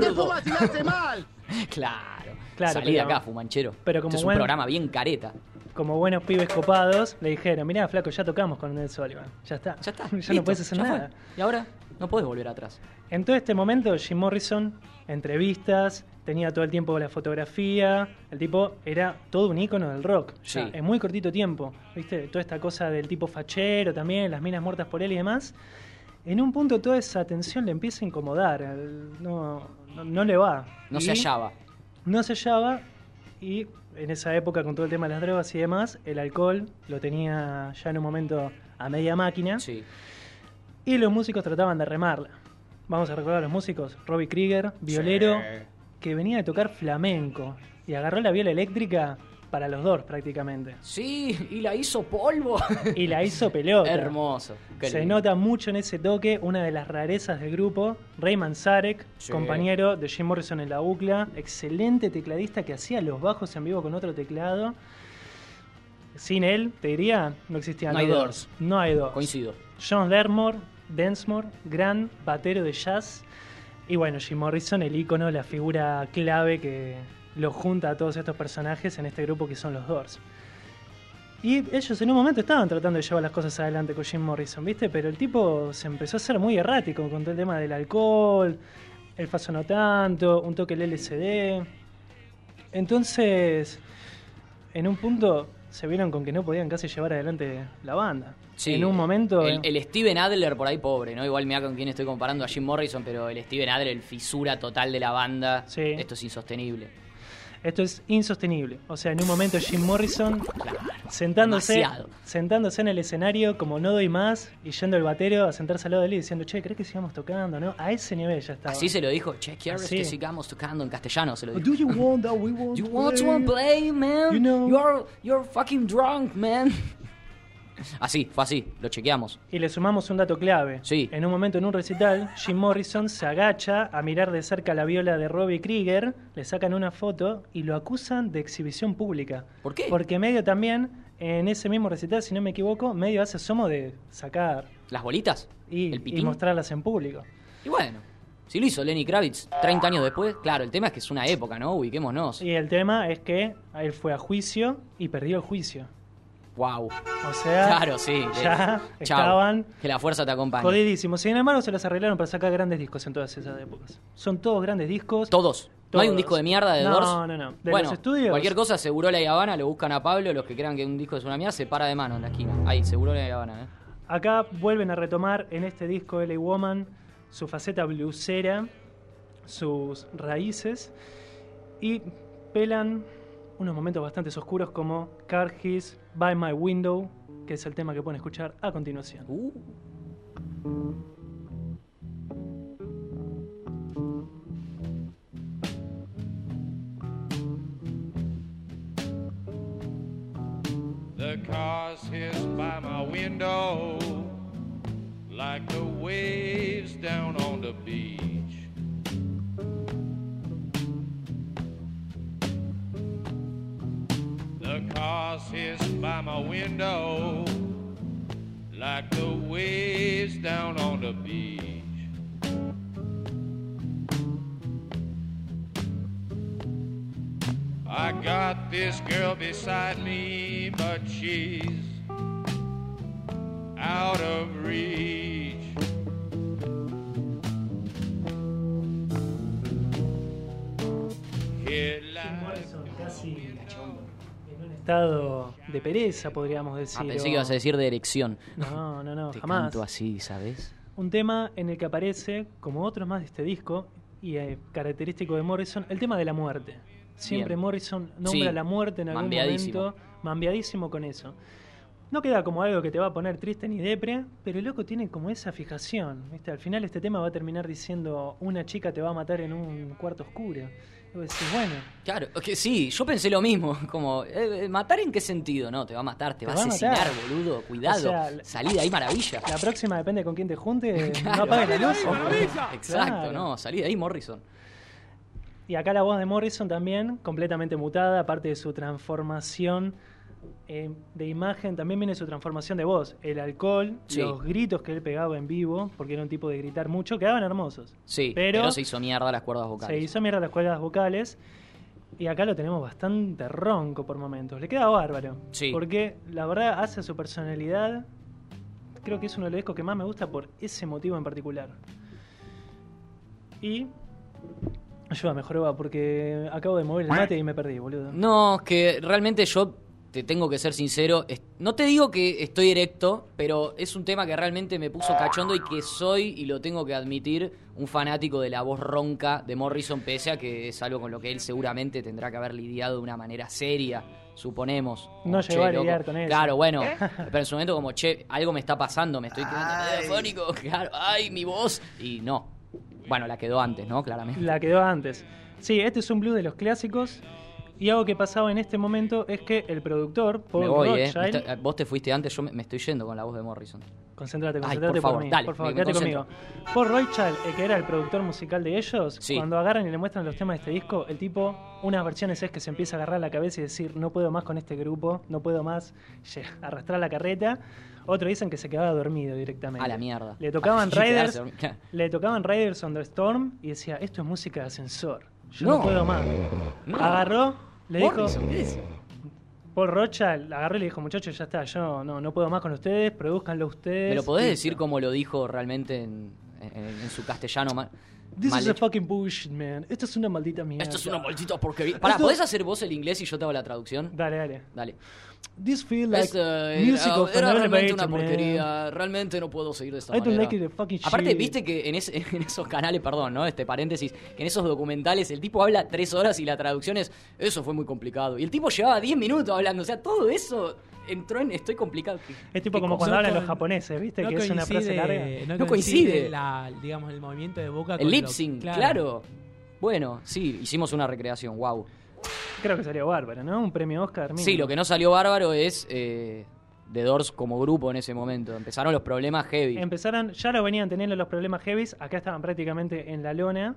mal! Claro. Claro, Salí de acá, fumanchero. pero como Este es un buen- programa bien careta. Como buenos pibes copados, le dijeron: Mirá, flaco, ya tocamos con Ed Sullivan. Ya está. Ya está. ya no puedes hacer fue. nada. Y ahora no puedes volver atrás. En todo este momento, Jim Morrison, entrevistas, tenía todo el tiempo la fotografía, el tipo era todo un ícono del rock, en muy cortito tiempo, ¿viste? Toda esta cosa del tipo fachero también, las minas muertas por él y demás. En un punto toda esa atención le empieza a incomodar, no, no, no le va. No Y se hallaba. No se hallaba y en esa época con todo el tema de las drogas y demás, el alcohol lo tenía ya en un momento a media máquina. Sí. Y los músicos trataban de remarla. Vamos a recordar a los músicos. Robbie Krieger, violero, que venía de tocar flamenco y agarró la viola eléctrica para los dos prácticamente. Sí, y la hizo polvo. Y la hizo pelota. Hermoso. Se nota mucho en ese toque una de las rarezas del grupo, Ray Manzarek, Sí. compañero de Jim Morrison en la UCLA, excelente tecladista que hacía los bajos en vivo con otro teclado. Sin él, te diría, no existían No hay los Doors. No hay dos. Coincido. John Dermore, Densmore, gran batero de jazz. Y bueno, Jim Morrison, el ícono, la figura clave que lo junta a todos estos personajes en este grupo que son los Doors. Y ellos en un momento estaban tratando de llevar las cosas adelante con Jim Morrison, ¿viste? Pero el tipo se empezó a ser muy errático con todo el tema del alcohol, el faso no tanto, un toque el LSD. Entonces, en un punto se vieron con que no podían casi llevar adelante la banda. Sí, en un momento... El, el Steven Adler por ahí pobre, ¿no? Igual mira con quién estoy comparando a Jim Morrison, pero el Steven Adler, el fisura total de la banda. Sí. Esto es insostenible. Esto es insostenible. O sea, en un momento Jim Morrison sentándose, demasiado. sentándose en el escenario como no doy más y yendo el batero a sentarse al lado de él y diciendo, che, ¿crees que sigamos tocando? ¿No? A ese nivel ya estaba. Así se lo dijo. Che, ¿quieres que sigamos tocando en castellano? Se lo dijo. Do you want that we want You want to play, man? You know. You're, you're fucking drunk, man. Así, fue así, lo chequeamos. Y le sumamos un dato clave. Sí. En un momento en un recital, Jim Morrison se agacha a mirar de cerca la viola de Robbie Krieger, le sacan una foto y lo acusan de exhibición pública. ¿Por qué? Porque medio también, en ese mismo recital, si no me equivoco, medio hace asomo de sacar ¿Las bolitas? y, ¿El y mostrarlas en público. Y bueno, si lo hizo Lenny Kravitz 30 años después, claro, el tema es que es una época, ¿no? Ubiquémonos. Y el tema es que él fue a juicio y perdió el juicio. Wow. O sea, Claro, sí. ya Eh, estaban chau. Que la fuerza te acompañe. jodidísimos. Sin embargo, se los arreglaron para sacar grandes discos en todas esas épocas. Son todos grandes discos. Todos. ¿No hay un disco de mierda de No, Doors? no, no. De bueno, los estudios- cualquier cosa, Segurola y Habana, lo buscan a Pablo, los que crean que un disco es una mierda, se para de mano en la esquina. Ahí, Segurola y Habana, ¿eh? Acá vuelven a retomar en este disco LA Woman su faceta bluesera, sus raíces y pelan unos momentos bastante oscuros como Car Keys By My Window, que es el tema que pueden escuchar a continuación. Uh. The cars hiss by my window like the waves down on the beach. The crosses by my window like the waves down on the beach. I got this girl beside me, but she's out of reach. Un estado de pereza, podríamos decir. Ah, pensé o- que ibas a decir de erección. No, no, no, Te jamás. canto así, ¿sabes? Un tema en el que aparece, como otros más de este disco, y eh, característico de Morrison, el tema de la muerte. Siempre Bien. Morrison nombra Sí, la muerte en algún momento, mambiadísimo con eso. No queda como algo que te va a poner triste ni depre, pero el loco tiene como esa fijación. ¿viste? Al final este tema va a terminar diciendo una chica te va a matar en un cuarto oscuro. Decís, bueno, Claro, que sí, yo pensé lo mismo. Como, eh, ¿matar en qué sentido? No, te va a matar, te, va a asesinar, matar. boludo. Cuidado. O sea, Salí de ahí, maravilla. la próxima depende con quién te junte, Claro. no apagues la luz. Exacto, Claro. no, salí de ahí, Morrison. Y acá la voz de Morrison también, completamente mutada, aparte de su transformación eh, de imagen, también viene su transformación de voz. El alcohol, Sí. los gritos que él pegaba en vivo, porque era un tipo de gritar mucho, quedaban hermosos. Sí, Pero- pero, se hizo mierda las cuerdas vocales. Se hizo mierda las cuerdas vocales. Y acá lo tenemos bastante ronco por momentos. Le queda bárbaro. Sí. Porque la verdad hace su personalidad. Creo que es uno de los discos que más me gusta por ese motivo en particular. Y. Ayuda, mejor va, porque acabo de mover el mate y me perdí, boludo. No, que realmente yo te tengo que ser sincero. No te digo que estoy erecto, pero es un tema que realmente me puso cachondo y que soy, y lo tengo que admitir, un fanático de la voz ronca de Morrison, pese a que es algo con lo que él seguramente tendrá que haber lidiado de una manera seria, suponemos. No llegó a loco. lidiar con eso. Claro, bueno, pero en su momento como, che, algo me está pasando, me estoy quedando telefónico, claro, ay, mi voz. Y no. Bueno, la quedó antes, ¿no? Claramente. La quedó antes. Sí, este es un blues de los clásicos. Y algo que pasaba en este momento es que el productor, Paul Me voy, ¿eh? Rothschild, Me está- vos te fuiste antes, yo me, me estoy yendo con la voz de Morrison. Concéntrate, Ay, concéntrate por favor, mí. dale, por favor, me- me quédate conmigo. Paul Rothschild, el que era el productor musical de ellos, Sí. cuando agarran y le muestran los temas de este disco, el tipo, unas versiones es que se empieza a agarrar la cabeza y decir, no puedo más con este grupo, no puedo más arrastrar la carreta. Otros dicen que se quedaba dormido directamente. A la mierda. Le tocaban Riders, le tocaban Riders on the Storm y decía, esto es música de ascensor. Yo no, No. puedo más. No. Agarró, le Morrison, dijo, ¿qué es? Paul Rothschild agarró y le dijo, muchachos, ya está, yo no, no puedo más con ustedes, produzcanlo ustedes. ¿Me lo podés decir como lo dijo realmente en, en- en su castellano? This mal is a hecho? fucking bullshit, man. Esto es una maldita mierda. Esto es una maldita porquería. Pará, Esto- ¿podés hacer vos el inglés y yo te hago la traducción? Dale, dale. Dale. This feel like Esto era, music of era realmente una man. porquería. Realmente no puedo seguir de esta I don't manera. like it, the fucking Aparte, shit. viste que en, ese- en esos canales, perdón, ¿no? Este paréntesis, que en esos documentales el tipo habla tres horas y la traducción es, eso fue muy complicado. Y el tipo llevaba 10 minutos hablando. O sea, todo eso entró en estoy complicado. ¿Qué- Es tipo como cuando hablan con- los japoneses, ¿viste? No que es una frase larga. No, No coincide, la, digamos, el movimiento de boca El con lip sync, claro. Bueno, sí, hicimos una recreación, wow. Creo que salió bárbaro, ¿no? Un premio Oscar. mínimo. Sí, lo que no salió bárbaro es eh, The Doors como grupo en ese momento. Empezaron los problemas heavy. Empezaron, ya lo venían teniendo los problemas heavies, acá estaban prácticamente en la lona,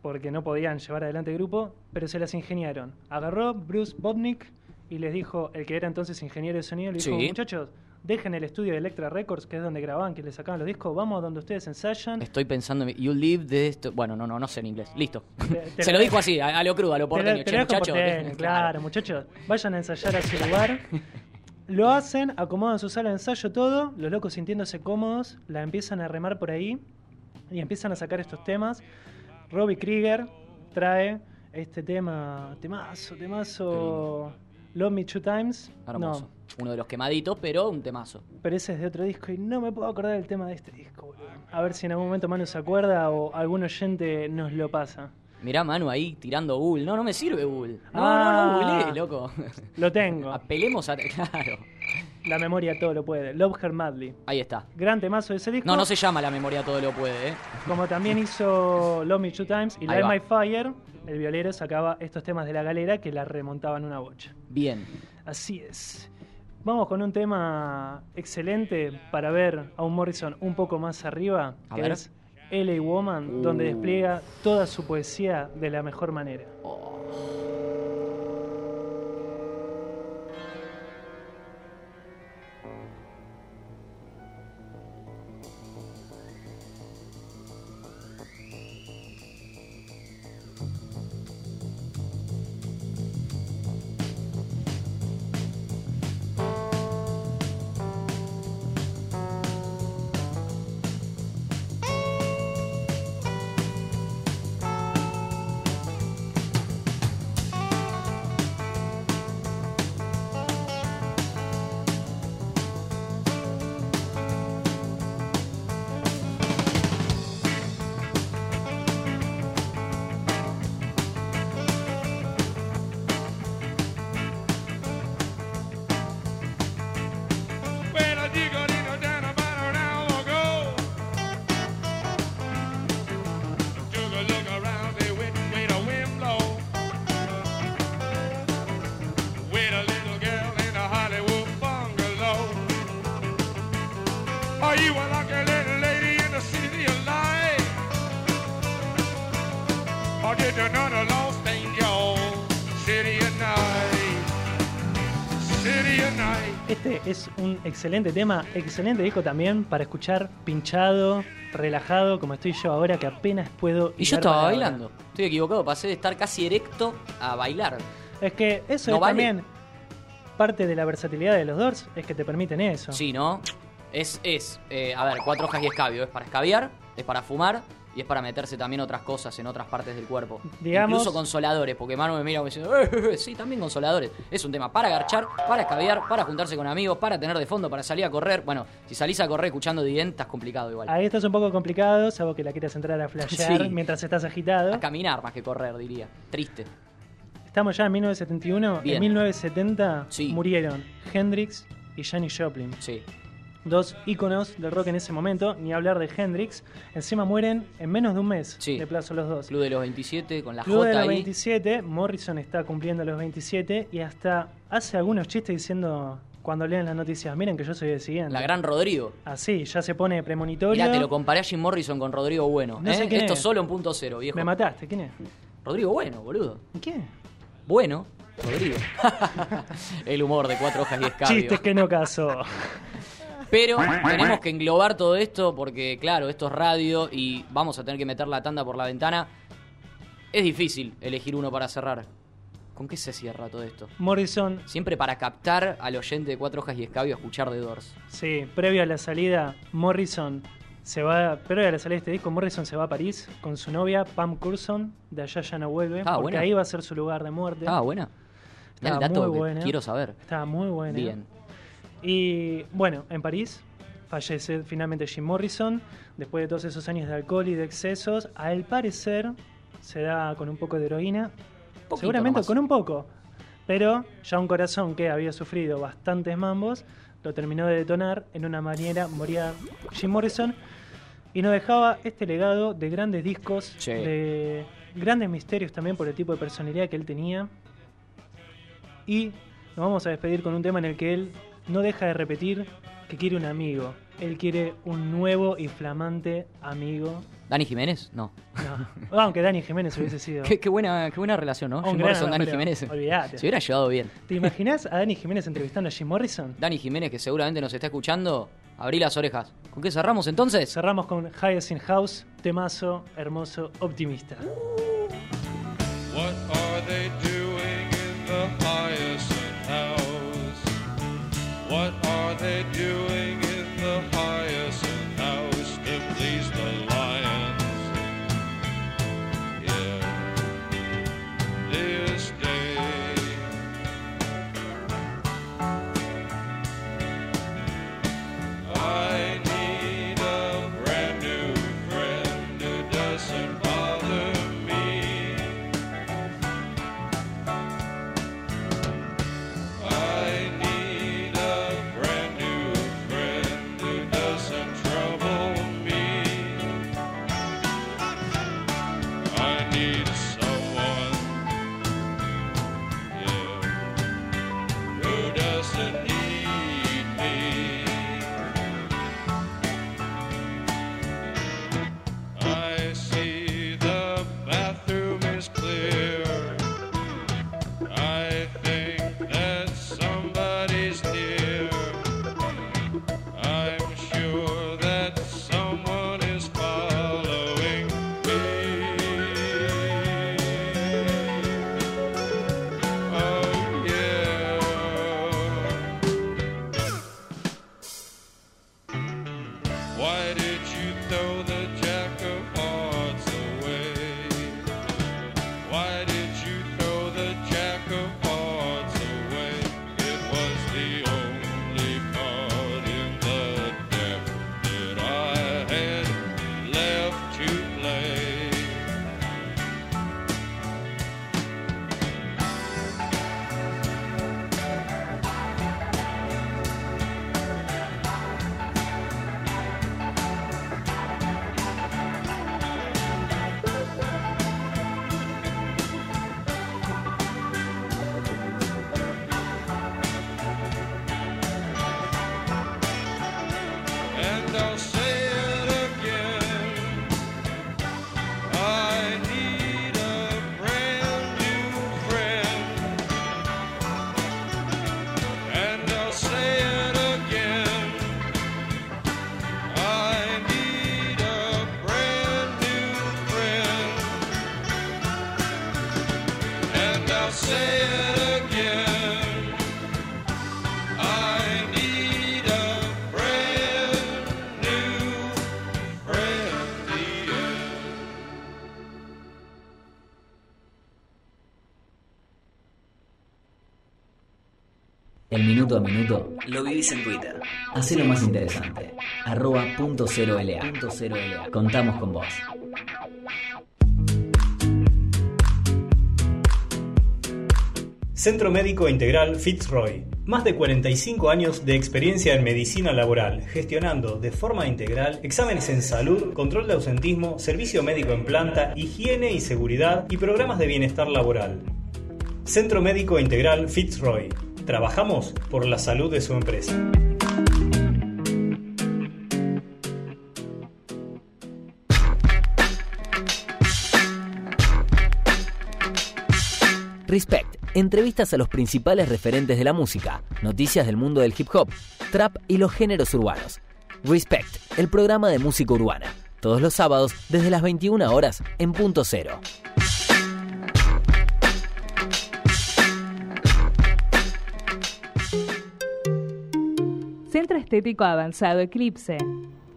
porque no podían llevar adelante el grupo, pero se las ingeniaron. Agarró Bruce Botnick y les dijo, el que era entonces ingeniero de sonido, le dijo, Sí. muchachos, dejen el estudio de Electra Records, que es donde grababan, que les sacaban los discos, vamos a donde ustedes ensayan. Estoy pensando, en- you live de esto. Bueno, no, no, no sé en inglés. Listo. te Se lo dijo así, a, a lo crudo, a lo Te lo- porteño. te Che, claro, muchachos, vayan a ensayar a su lugar. Lo hacen, acomodan su sala de ensayo, todo, los locos sintiéndose cómodos, la empiezan a remar por ahí y empiezan a sacar estos temas. Robbie Krieger trae este tema, temazo, temazo, Love Me Two Times. Hermoso. No, Uno de los quemaditos, pero un temazo. pero ese es de otro disco y no me puedo acordar del tema de este disco, boludo. A ver si en algún momento Manu se acuerda o algún oyente nos lo pasa. Mirá Manu ahí tirando Google. No, no me sirve Google. No, Ah. no, no, googleé, loco. Lo tengo. Apelemos a. Claro. La memoria todo lo puede. Love Her Madly. Ahí está. Gran temazo de ese disco. No, no se llama La memoria todo lo puede, ¿eh? Como también hizo Love Me Two Times y Light. My Fire, el violero sacaba estos temas de la galera que la remontaban una bocha. Bien. Así es. Vamos con un tema excelente para ver a un Morrison un poco más arriba, A que ver. es LA Woman, donde Uh. despliega toda su poesía de la mejor manera. Excelente tema, excelente disco también para escuchar pinchado, relajado, como estoy yo ahora que apenas puedo. Y yo estaba bailando. Estoy equivocado, pasé de estar casi erecto a bailar. Es que eso No es vale. también parte de la versatilidad de los Doors, es que te permiten eso. Sí, ¿no? Es, es eh, a ver, cuatro hojas y escabio. Es para escabiar, es para fumar y es para meterse también otras cosas en otras partes del cuerpo. Digamos- Incluso consoladores, porque Manu me mira diciendo, "Eh, eh, eh", sí, también consoladores. Es un tema para garchar, para escabiar, para juntarse con amigos, para tener de fondo, para salir a correr. Bueno, si salís a correr escuchando Dident, estás complicado igual. Ahí estás un poco complicado, salvo que la quieras entrar a flashear Sí. mientras estás agitado. A caminar más que correr, diría. Triste. Estamos ya en 1971. Bien. En 1970 Sí. murieron Hendrix y Janis Joplin. Sí. Dos íconos del rock en ese momento, ni hablar de Hendrix. Encima mueren en menos de un mes Sí. de plazo los dos. Club de los 27 con la Club de J los ahí. 27, Morrison está cumpliendo los 27 y hasta hace algunos chistes diciendo cuando leen las noticias, miren que yo soy el siguiente. La gran Rodrigo. Así, ya se pone premonitorio. Mirá, te lo comparé a Jim Morrison con Rodrigo Bueno. No ¿eh? sé quién Esto es. solo en punto cero, viejo. Me mataste, ¿quién es? Rodrigo Bueno, boludo. ¿Quién? Bueno, Rodrigo. El humor de cuatro hojas y escabio. Chistes que no casó. Pero tenemos que englobar todo esto porque, claro, esto es radio y vamos a tener que meter la tanda por la ventana. Es difícil elegir uno para cerrar. ¿Con qué se cierra todo esto? Morrison, Siempre para captar al oyente de cuatro hojas y escabio a escuchar de Doors. sí, previo a la salida, Morrison se va, previo a la salida de este disco, Morrison se va a París con su novia, Pam Curson, de allá ya no vuelve, Ah, porque buena. ahí va a ser su lugar de muerte. Ah, buena. El Estaba dato muy que buena. quiero saber. Estaba muy buena. Bien. Y bueno, en París fallece finalmente Jim Morrison, después de todos esos años de alcohol y de excesos, al parecer se da con un poco de heroína, Poquito seguramente nomás. con un poco, pero ya un corazón que había sufrido bastantes mambos lo terminó de detonar en una manera moría Jim Morrison y nos dejaba este legado de grandes discos, de grandes misterios también por el tipo de personalidad que él tenía. Y nos vamos a despedir con un tema en el que él no deja de repetir que quiere un amigo. Él quiere un nuevo y flamante amigo. ¿Dani Jiménez? No. No. Aunque Dani Jiménez hubiese sido. Qué, qué buena, qué buena relación, ¿no? Un Jim gran Morrison, Dani Jiménez. olvídate. Se hubiera llevado bien. ¿Te imaginas a Dani Jiménez entrevistando a Jim Morrison? Dani Jiménez, que seguramente nos está escuchando, abrí las orejas. ¿Con qué cerramos entonces? Cerramos con Hyacinth House, temazo, hermoso, optimista. What El minuto a minuto lo vivís en Twitter. Hacelo más interesante. Arroba. Punto cero LA. Contamos con vos. Centro Médico Integral Fitzroy. Más de 45 años de experiencia en medicina laboral, gestionando de forma integral exámenes en salud, control de ausentismo, servicio médico en planta, higiene y seguridad y programas de bienestar laboral. Centro Médico Integral Fitzroy. Trabajamos por la salud de su empresa. Respect. Entrevistas a los principales referentes de la música, noticias del mundo del hip hop, trap y los géneros urbanos. Respect, el programa de música urbana. Todos los sábados desde las 21 horas en punto cero. Estético Avanzado Eclipse.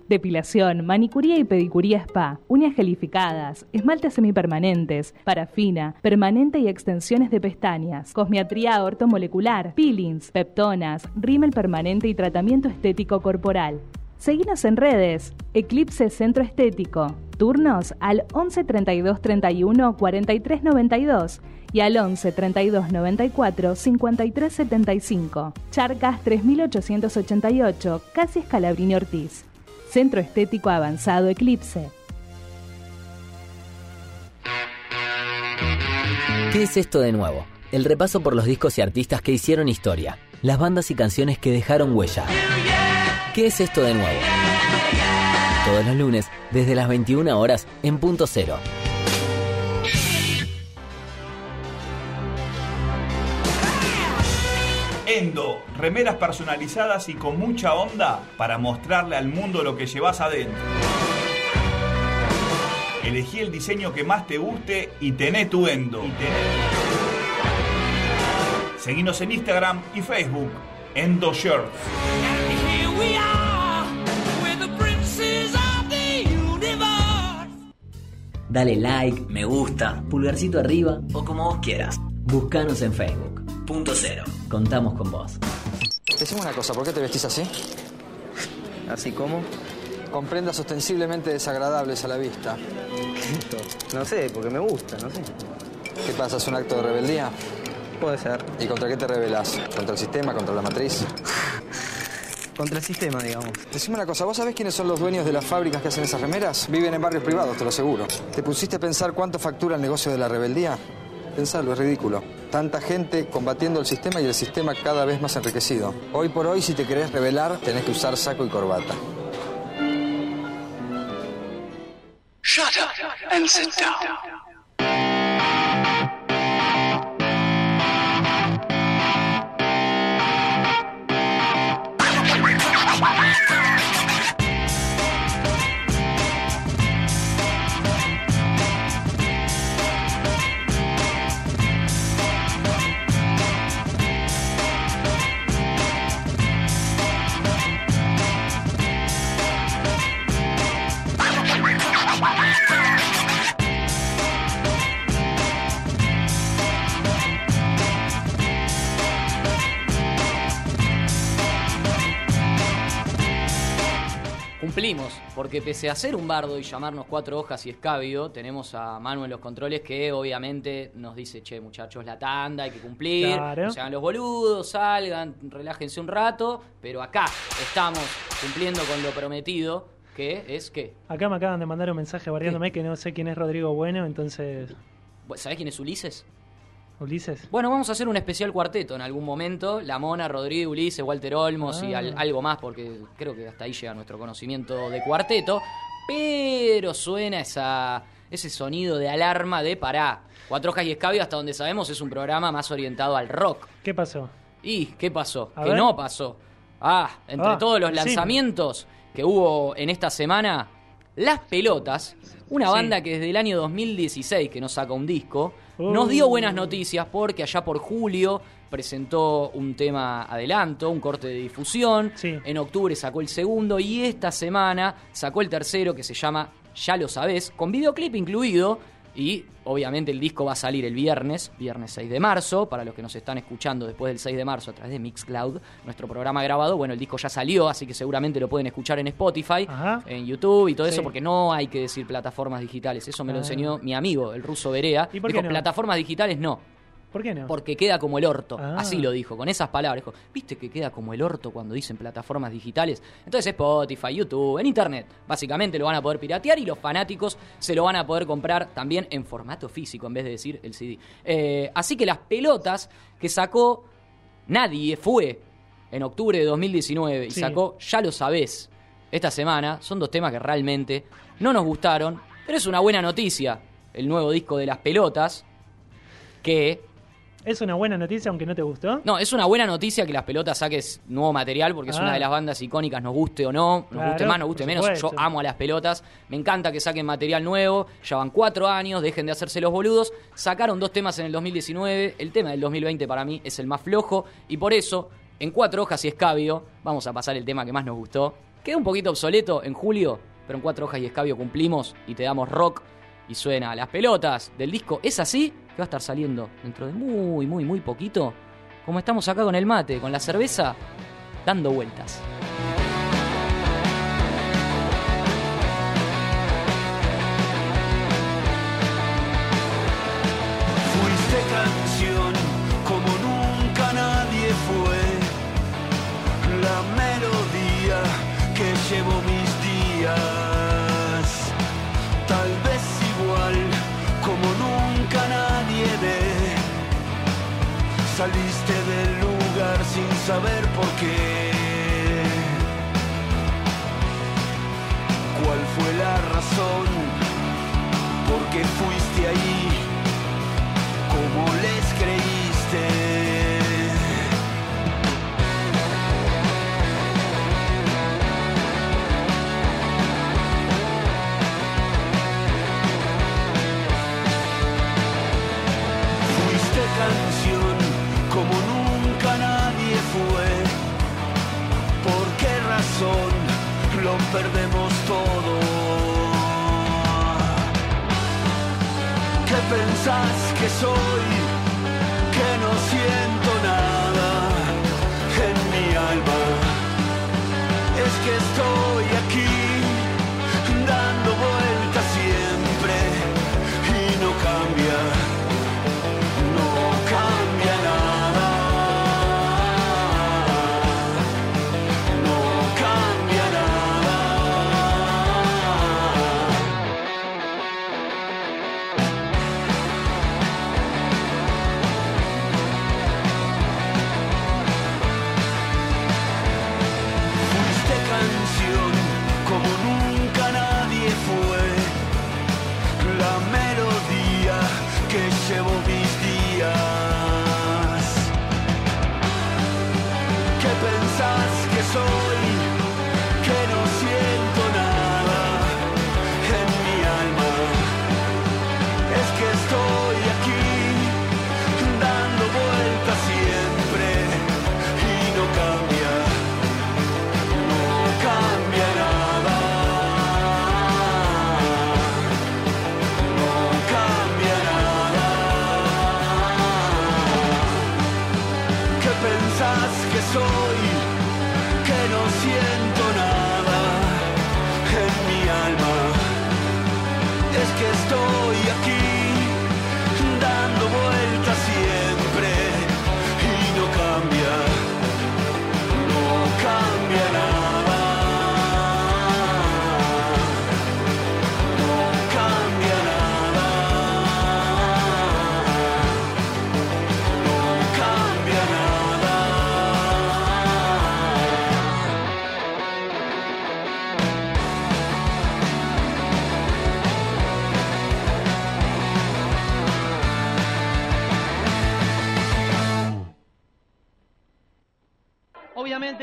Depilación, manicuría y pedicuría spa, uñas gelificadas, esmaltes semipermanentes, parafina, permanente y extensiones de pestañas, cosmiatría ortomolecular, peelings, peptonas, rímel permanente y tratamiento estético corporal. Seguinos en redes, Eclipse Centro Estético. Turnos al 11 32 31 43 92 y al 11 32 94 53 75. Charcas 3888, casi Escalabrini Ortiz. Centro Estético Avanzado Eclipse. ¿Qué es esto de nuevo? El repaso por los discos y artistas que hicieron historia, las bandas y canciones que dejaron huella. ¿Qué es esto de nuevo? Todos los lunes, desde las 21 horas, en punto cero. Endo, remeras personalizadas y con mucha onda para mostrarle al mundo lo que llevas adentro. Elegí el diseño que más te guste y tené tu Endo. Seguinos en Instagram y Facebook, Endo Shirts. Dale like, me gusta, pulgarcito arriba o como vos quieras. Buscanos en Facebook. Punto cero. Contamos con vos. Decime una cosa, ¿por qué te vestís así? ¿Así como? Con prendas ostensiblemente desagradables a la vista. No sé, porque me gusta, no sé. ¿Qué pasa? ¿Es un acto de rebeldía? Puede ser. ¿Y contra qué te rebelas? ¿Contra el sistema? ¿Contra la matriz? Contra el sistema, digamos. Decime una cosa, ¿vos sabés quiénes son los dueños de las fábricas que hacen esas remeras? Viven en barrios privados, te lo aseguro. ¿Te pusiste a pensar cuánto factura el negocio de la rebeldía? Pensalo, es ridículo. Tanta gente combatiendo el sistema y el sistema cada vez más enriquecido. Hoy por hoy, si te querés rebelar, tenés que usar saco y corbata. Shut up and sit down. Cumplimos, porque pese a ser un bardo y llamarnos cuatro hojas y escabio, tenemos a Manu en los controles que obviamente nos dice, che muchachos, la tanda, hay que cumplir, Claro. no se hagan los boludos, salgan, relájense un rato, pero acá estamos cumpliendo con lo prometido, que es que, Acá me acaban de mandar un mensaje barriándome que no sé quién es Rodrigo Bueno, entonces. ¿sabés quién es Ulises? Ulises. Bueno, vamos a hacer un especial cuarteto en algún momento. La Mona, Rodrigo, Ulises, Walter Olmos y Ah. al- algo más, porque creo que hasta ahí llega nuestro conocimiento de cuarteto. Pero suena esa, ese sonido de alarma de pará. Cuatro hojas y escabio, hasta donde sabemos, es un programa más orientado al rock. ¿Qué pasó? ¿Y qué pasó? A que ver. no pasó. Ah, entre Ah, todos los sí. lanzamientos que hubo en esta semana, Las Pelotas, una Sí. banda que desde el año 2016 que nos saca un disco, Uh. nos dio buenas noticias porque allá por julio presentó un tema adelanto, un corte de difusión, en octubre sacó el segundo y esta semana sacó el tercero que se llama Ya lo sabés, con videoclip incluido, Y obviamente el disco va a salir el viernes, viernes 6 de marzo. Para los que nos están escuchando después del 6 de marzo a través de Mixcloud, nuestro programa grabado, bueno, el disco ya salió, así que seguramente lo pueden escuchar en Spotify, en YouTube y todo Sí. eso, porque no hay que decir plataformas digitales. Eso me lo Ah. enseñó mi amigo, el ruso Berea. ¿Y por Dijo, qué no? plataformas digitales no. ¿Por qué no? Porque queda como el orto. Ah. Así lo dijo, con esas palabras. Dijo, ¿viste que queda como el orto cuando dicen plataformas digitales? Entonces Spotify, YouTube, en Internet. Básicamente lo van a poder piratear y los fanáticos se lo van a poder comprar también en formato físico en vez de decir el CD. Eh, así que las pelotas que sacó Nadie fue en octubre de 2019 y Sí. sacó Ya lo sabés esta semana. Son dos temas que realmente no nos gustaron, pero es una buena noticia. El nuevo disco de las pelotas que ¿Es una buena noticia aunque no te gustó? no, es una buena noticia que las pelotas saques nuevo material porque es Ah. una de las bandas icónicas, nos guste o no, nos Claro, guste más, nos guste por menos. Yo supuesto. amo a las pelotas, me encanta que saquen material nuevo, ya van cuatro años, dejen de hacerse los boludos. Sacaron dos temas en el 2019, el tema del 2020 para mí es el más flojo y por eso, en cuatro hojas y escabio, vamos a pasar el tema que más nos gustó. Queda un poquito obsoleto en julio, pero en cuatro hojas y escabio cumplimos y te damos rock y suena las pelotas del disco. Es así que va a estar saliendo dentro de muy, muy, muy poquito. Como estamos acá con el mate, con la cerveza, dando vueltas. Saber por qué. ¿Cuál fue la razón? ¿Por qué fuiste ahí? como les perdemos todo? ¿Qué pensás que soy? Que no siento nada en mi alma. Es que estoy aquí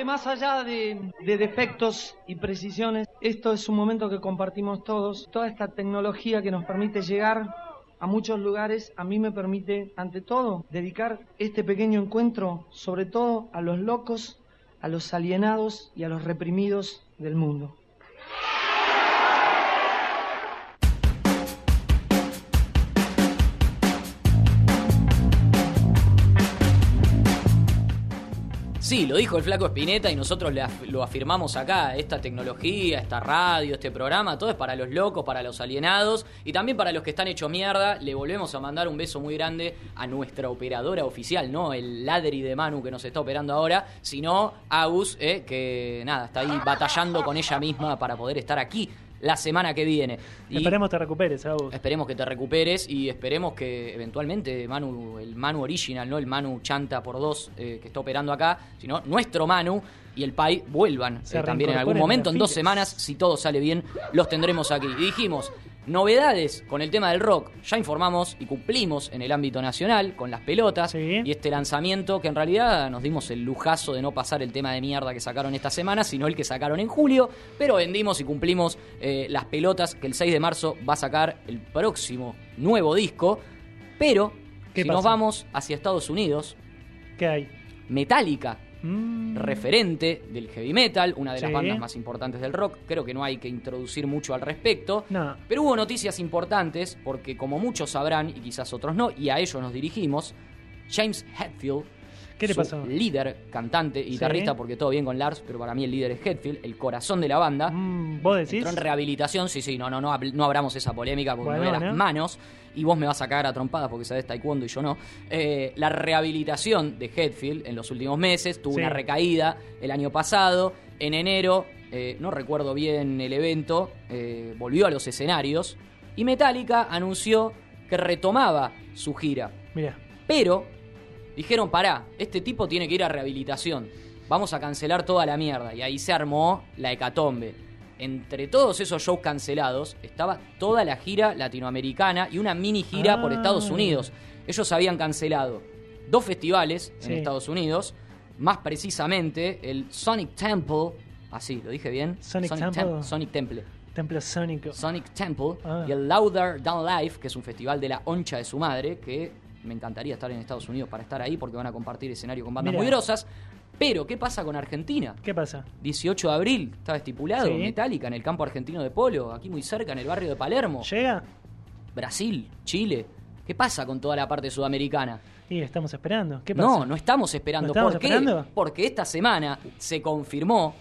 Más allá de, de defectos y precisiones, esto es un momento que compartimos todos. Toda esta tecnología que nos permite llegar a muchos lugares, a mí me permite, ante todo, dedicar este pequeño encuentro, sobre todo a los locos, a los alienados y a los reprimidos del mundo. Sí, lo dijo el flaco Espineta y nosotros lo afirmamos acá. Esta tecnología, esta radio, este programa, todo es para los locos, para los alienados y también para los que están hechos mierda. Le volvemos a mandar un beso muy grande a nuestra operadora oficial, no el ladri de Manu que nos está operando ahora, sino Agus, eh, que nada, está ahí batallando con ella misma para poder estar aquí la semana que viene. Y- Esperemos te recuperes, Agus. Esperemos que te recuperes y esperemos que eventualmente Manu, el Manu original, no el Manu Chanta por dos eh, que está operando acá, sino nuestro Manu y el Pai vuelvan eh, también en algún a momento, en dos semanas, si todo sale bien, los tendremos aquí. Y dijimos, novedades con el tema del rock, ya informamos y cumplimos en el ámbito nacional con las pelotas y este lanzamiento que en realidad nos dimos el lujazo de no pasar el tema de mierda que sacaron esta semana, sino el que sacaron en julio, pero vendimos y cumplimos eh, las pelotas que el 6 de marzo va a sacar el próximo nuevo disco, pero ¿Qué si nos vamos hacia Estados Unidos, ¿Qué hay? Metallica, Mm. referente del heavy metal, una de las bandas más importantes del rock. Creo que no hay que introducir mucho al respecto. No. Pero hubo noticias importantes porque como muchos sabrán y quizás otros no, y a ellos nos dirigimos, James Hetfield, ¿Qué le su pasó? líder, cantante guitarrista, Sí. porque todo bien con Lars, pero para mí el líder es Hetfield, el corazón de la banda. Mm, ¿Vos decís? Entró en rehabilitación, sí, sí, no, no, no, no abramos esa polémica porque Bueno, me ve las bueno. manos y vos me vas a cagar a trompadas porque sabés taekwondo y yo no. Eh, la rehabilitación de Hetfield en los últimos meses tuvo Sí. una recaída el año pasado. En enero, eh, no recuerdo bien el evento, eh, volvió a los escenarios y Metallica anunció que retomaba su gira. Mira. Pero dijeron, pará, este tipo tiene que ir a rehabilitación. Vamos a cancelar toda la mierda. Y ahí se armó la hecatombe. Entre todos esos shows cancelados estaba toda la gira latinoamericana y una mini gira por Ah. Estados Unidos. Ellos habían cancelado dos festivales Sí. en Estados Unidos, más precisamente el Sonic Temple, así, ¿lo dije bien? Sonic Tem- Temple. Sonic Temple. Templo Sónico. Sonic Temple Ah. y el Louder Down Life, que es un festival de la oncha de su madre, que me encantaría estar en Estados Unidos para estar ahí porque van a compartir escenario con bandas muy grosas. Pero, ¿qué pasa con Argentina? ¿Qué pasa? 18 de abril, estaba estipulado, Sí. Metallica en el campo argentino de Polo, aquí muy cerca, en el barrio de Palermo. ¿Llega? Brasil, Chile. ¿Qué pasa con toda la parte sudamericana? Y estamos esperando. ¿Qué pasa? No, no estamos esperando. ¿No estamos ¿Por qué? esperando? Porque esta semana se confirmó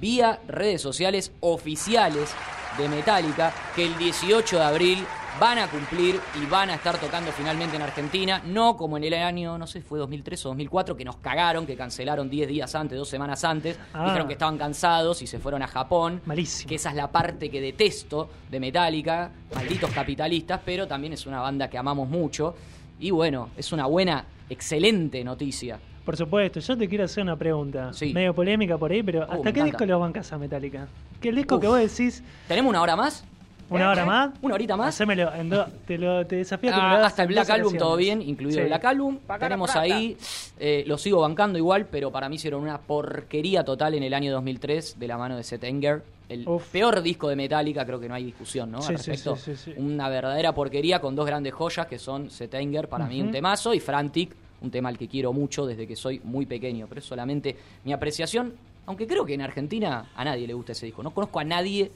vía redes sociales oficiales de Metallica que el 18 de abril van a cumplir y van a estar tocando finalmente en Argentina, no como en el año, no sé, fue 2003 o 2004, que nos cagaron, que cancelaron 10 días antes, dos semanas antes, Ah. dijeron que estaban cansados y se fueron a Japón. Malísimo. Que esa es la parte que detesto de Metallica, malditos capitalistas, pero también es una banda que amamos mucho. Y bueno, es una buena, excelente noticia. Por supuesto, yo te quiero hacer una pregunta. Sí. Medio polémica por ahí, pero Uh, ¿hasta qué encanta. disco lo bancas a Metallica? ¿Qué el disco Uf. que vos decís? ¿Tenemos una hora más? ¿Una hora más? ¿Una horita más? Hacémelo en do- te, lo, te desafío que me Ah, lo hasta el Black Album todo bien, incluido Sí. el Black Album. Tenemos ahí, eh, lo sigo bancando igual, pero para mí hicieron una porquería total en el año 2003 de la mano de Seth Enger. El peor disco de Metallica, creo que no hay discusión, ¿no? Sí, Al sí, respecto. sí, sí, sí. Una verdadera porquería con dos grandes joyas que son Seth Enger, para mí un temazo, y Frantic, un tema al que quiero mucho desde que soy muy pequeño. Pero es solamente mi apreciación, aunque creo que en Argentina a nadie le gusta ese disco. No conozco a nadie,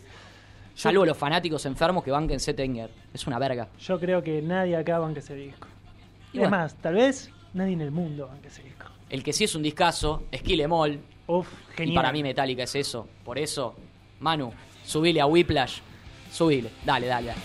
salvo los fanáticos enfermos que banquen Seth Enger. Es una verga. Yo creo que nadie acá banca ese disco. Y es bueno. más, tal vez nadie en el mundo banca ese disco. El que sí es un discazo es Kill Em All. Uf, Y genial. para mí Metallica es eso. Por eso, Manu, subile a Whiplash. Subile. Dale, dale, dale.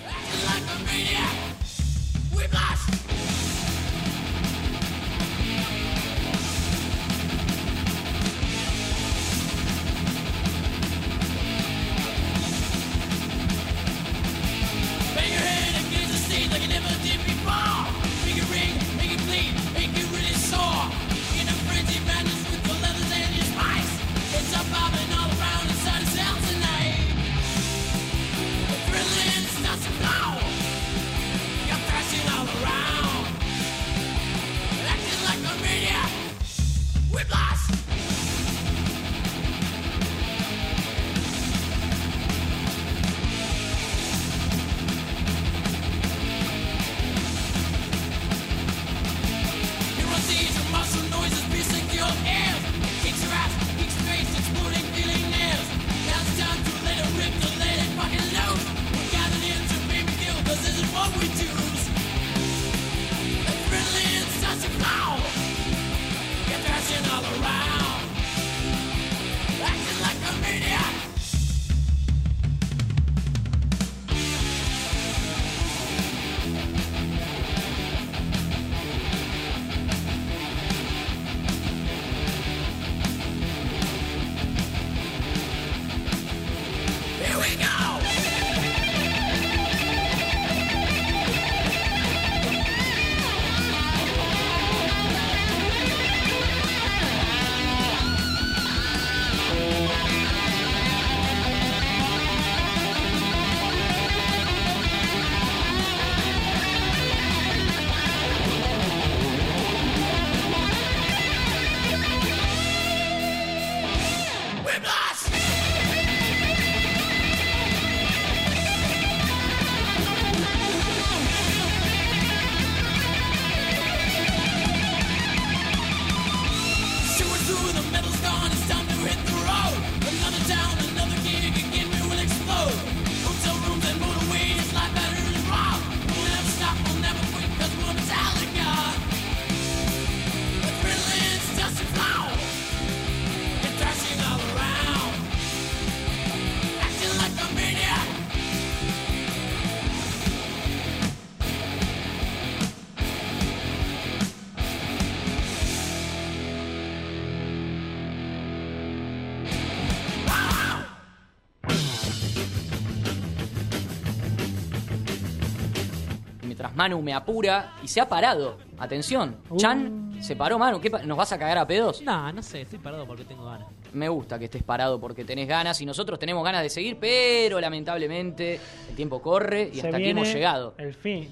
Manu me apura y se ha parado. Atención, Chan se paró, Manu. ¿qué pa- ¿Nos vas a cagar a pedos? No, no sé, estoy parado porque tengo ganas. Me gusta que estés parado porque tenés ganas y nosotros tenemos ganas de seguir, pero lamentablemente el tiempo corre y Se hasta aquí hemos llegado. El fin.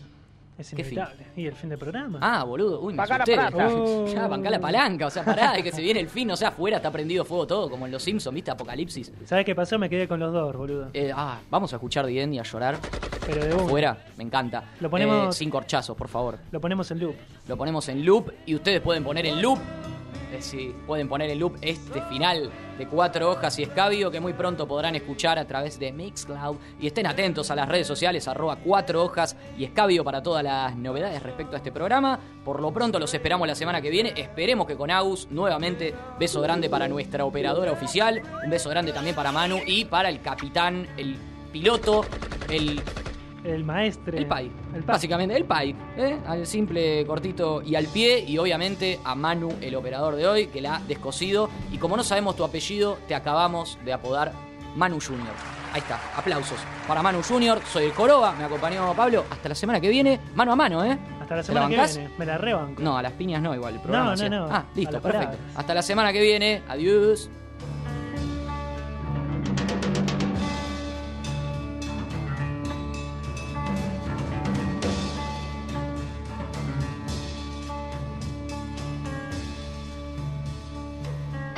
Es ¿Qué fin? inevitable. Y el fin del programa. Ah, boludo. Uy, me la asusté. Oh. Ya, bancá la palanca. O sea, pará, de que se viene el fin. O sea, afuera está prendido fuego todo, como en Los Simpsons, ¿viste? Apocalipsis. ¿Sabes qué pasó? Me quedé con los dos, boludo. Eh, ah, vamos a escuchar The End y a llorar. Pero de una. Afuera, me encanta. Lo ponemos- Eh, sin corchazos, por favor. Lo ponemos en loop. Lo ponemos en loop y ustedes pueden poner en loop. Sí, pueden poner en loop este final de cuatro hojas y escabio que muy pronto podrán escuchar a través de Mixcloud. Y estén atentos a las redes sociales, arroba cuatro hojas y escabio para todas las novedades respecto a este programa. Por lo pronto los esperamos la semana que viene. Esperemos que con Agus, nuevamente, beso grande para nuestra operadora oficial. Un beso grande también para Manu y para el capitán, el piloto, el El maestre. el Pai. El Pai. Básicamente, el Pai. ¿eh? Al simple, cortito y al pie. Y obviamente a Manu, el operador de hoy, que la ha descosido. Y como no sabemos tu apellido, te acabamos de apodar Manu Junior. Ahí está, aplausos para Manu Junior. Soy el Coroba, me acompañó Pablo. Hasta la semana que viene, mano a mano, ¿eh? Hasta la ¿Te semana que viene. Me la rebanco. No, a las piñas no, igual. El programa No, no, no. Ah, listo, perfecto. Hasta la semana que viene. Adiós.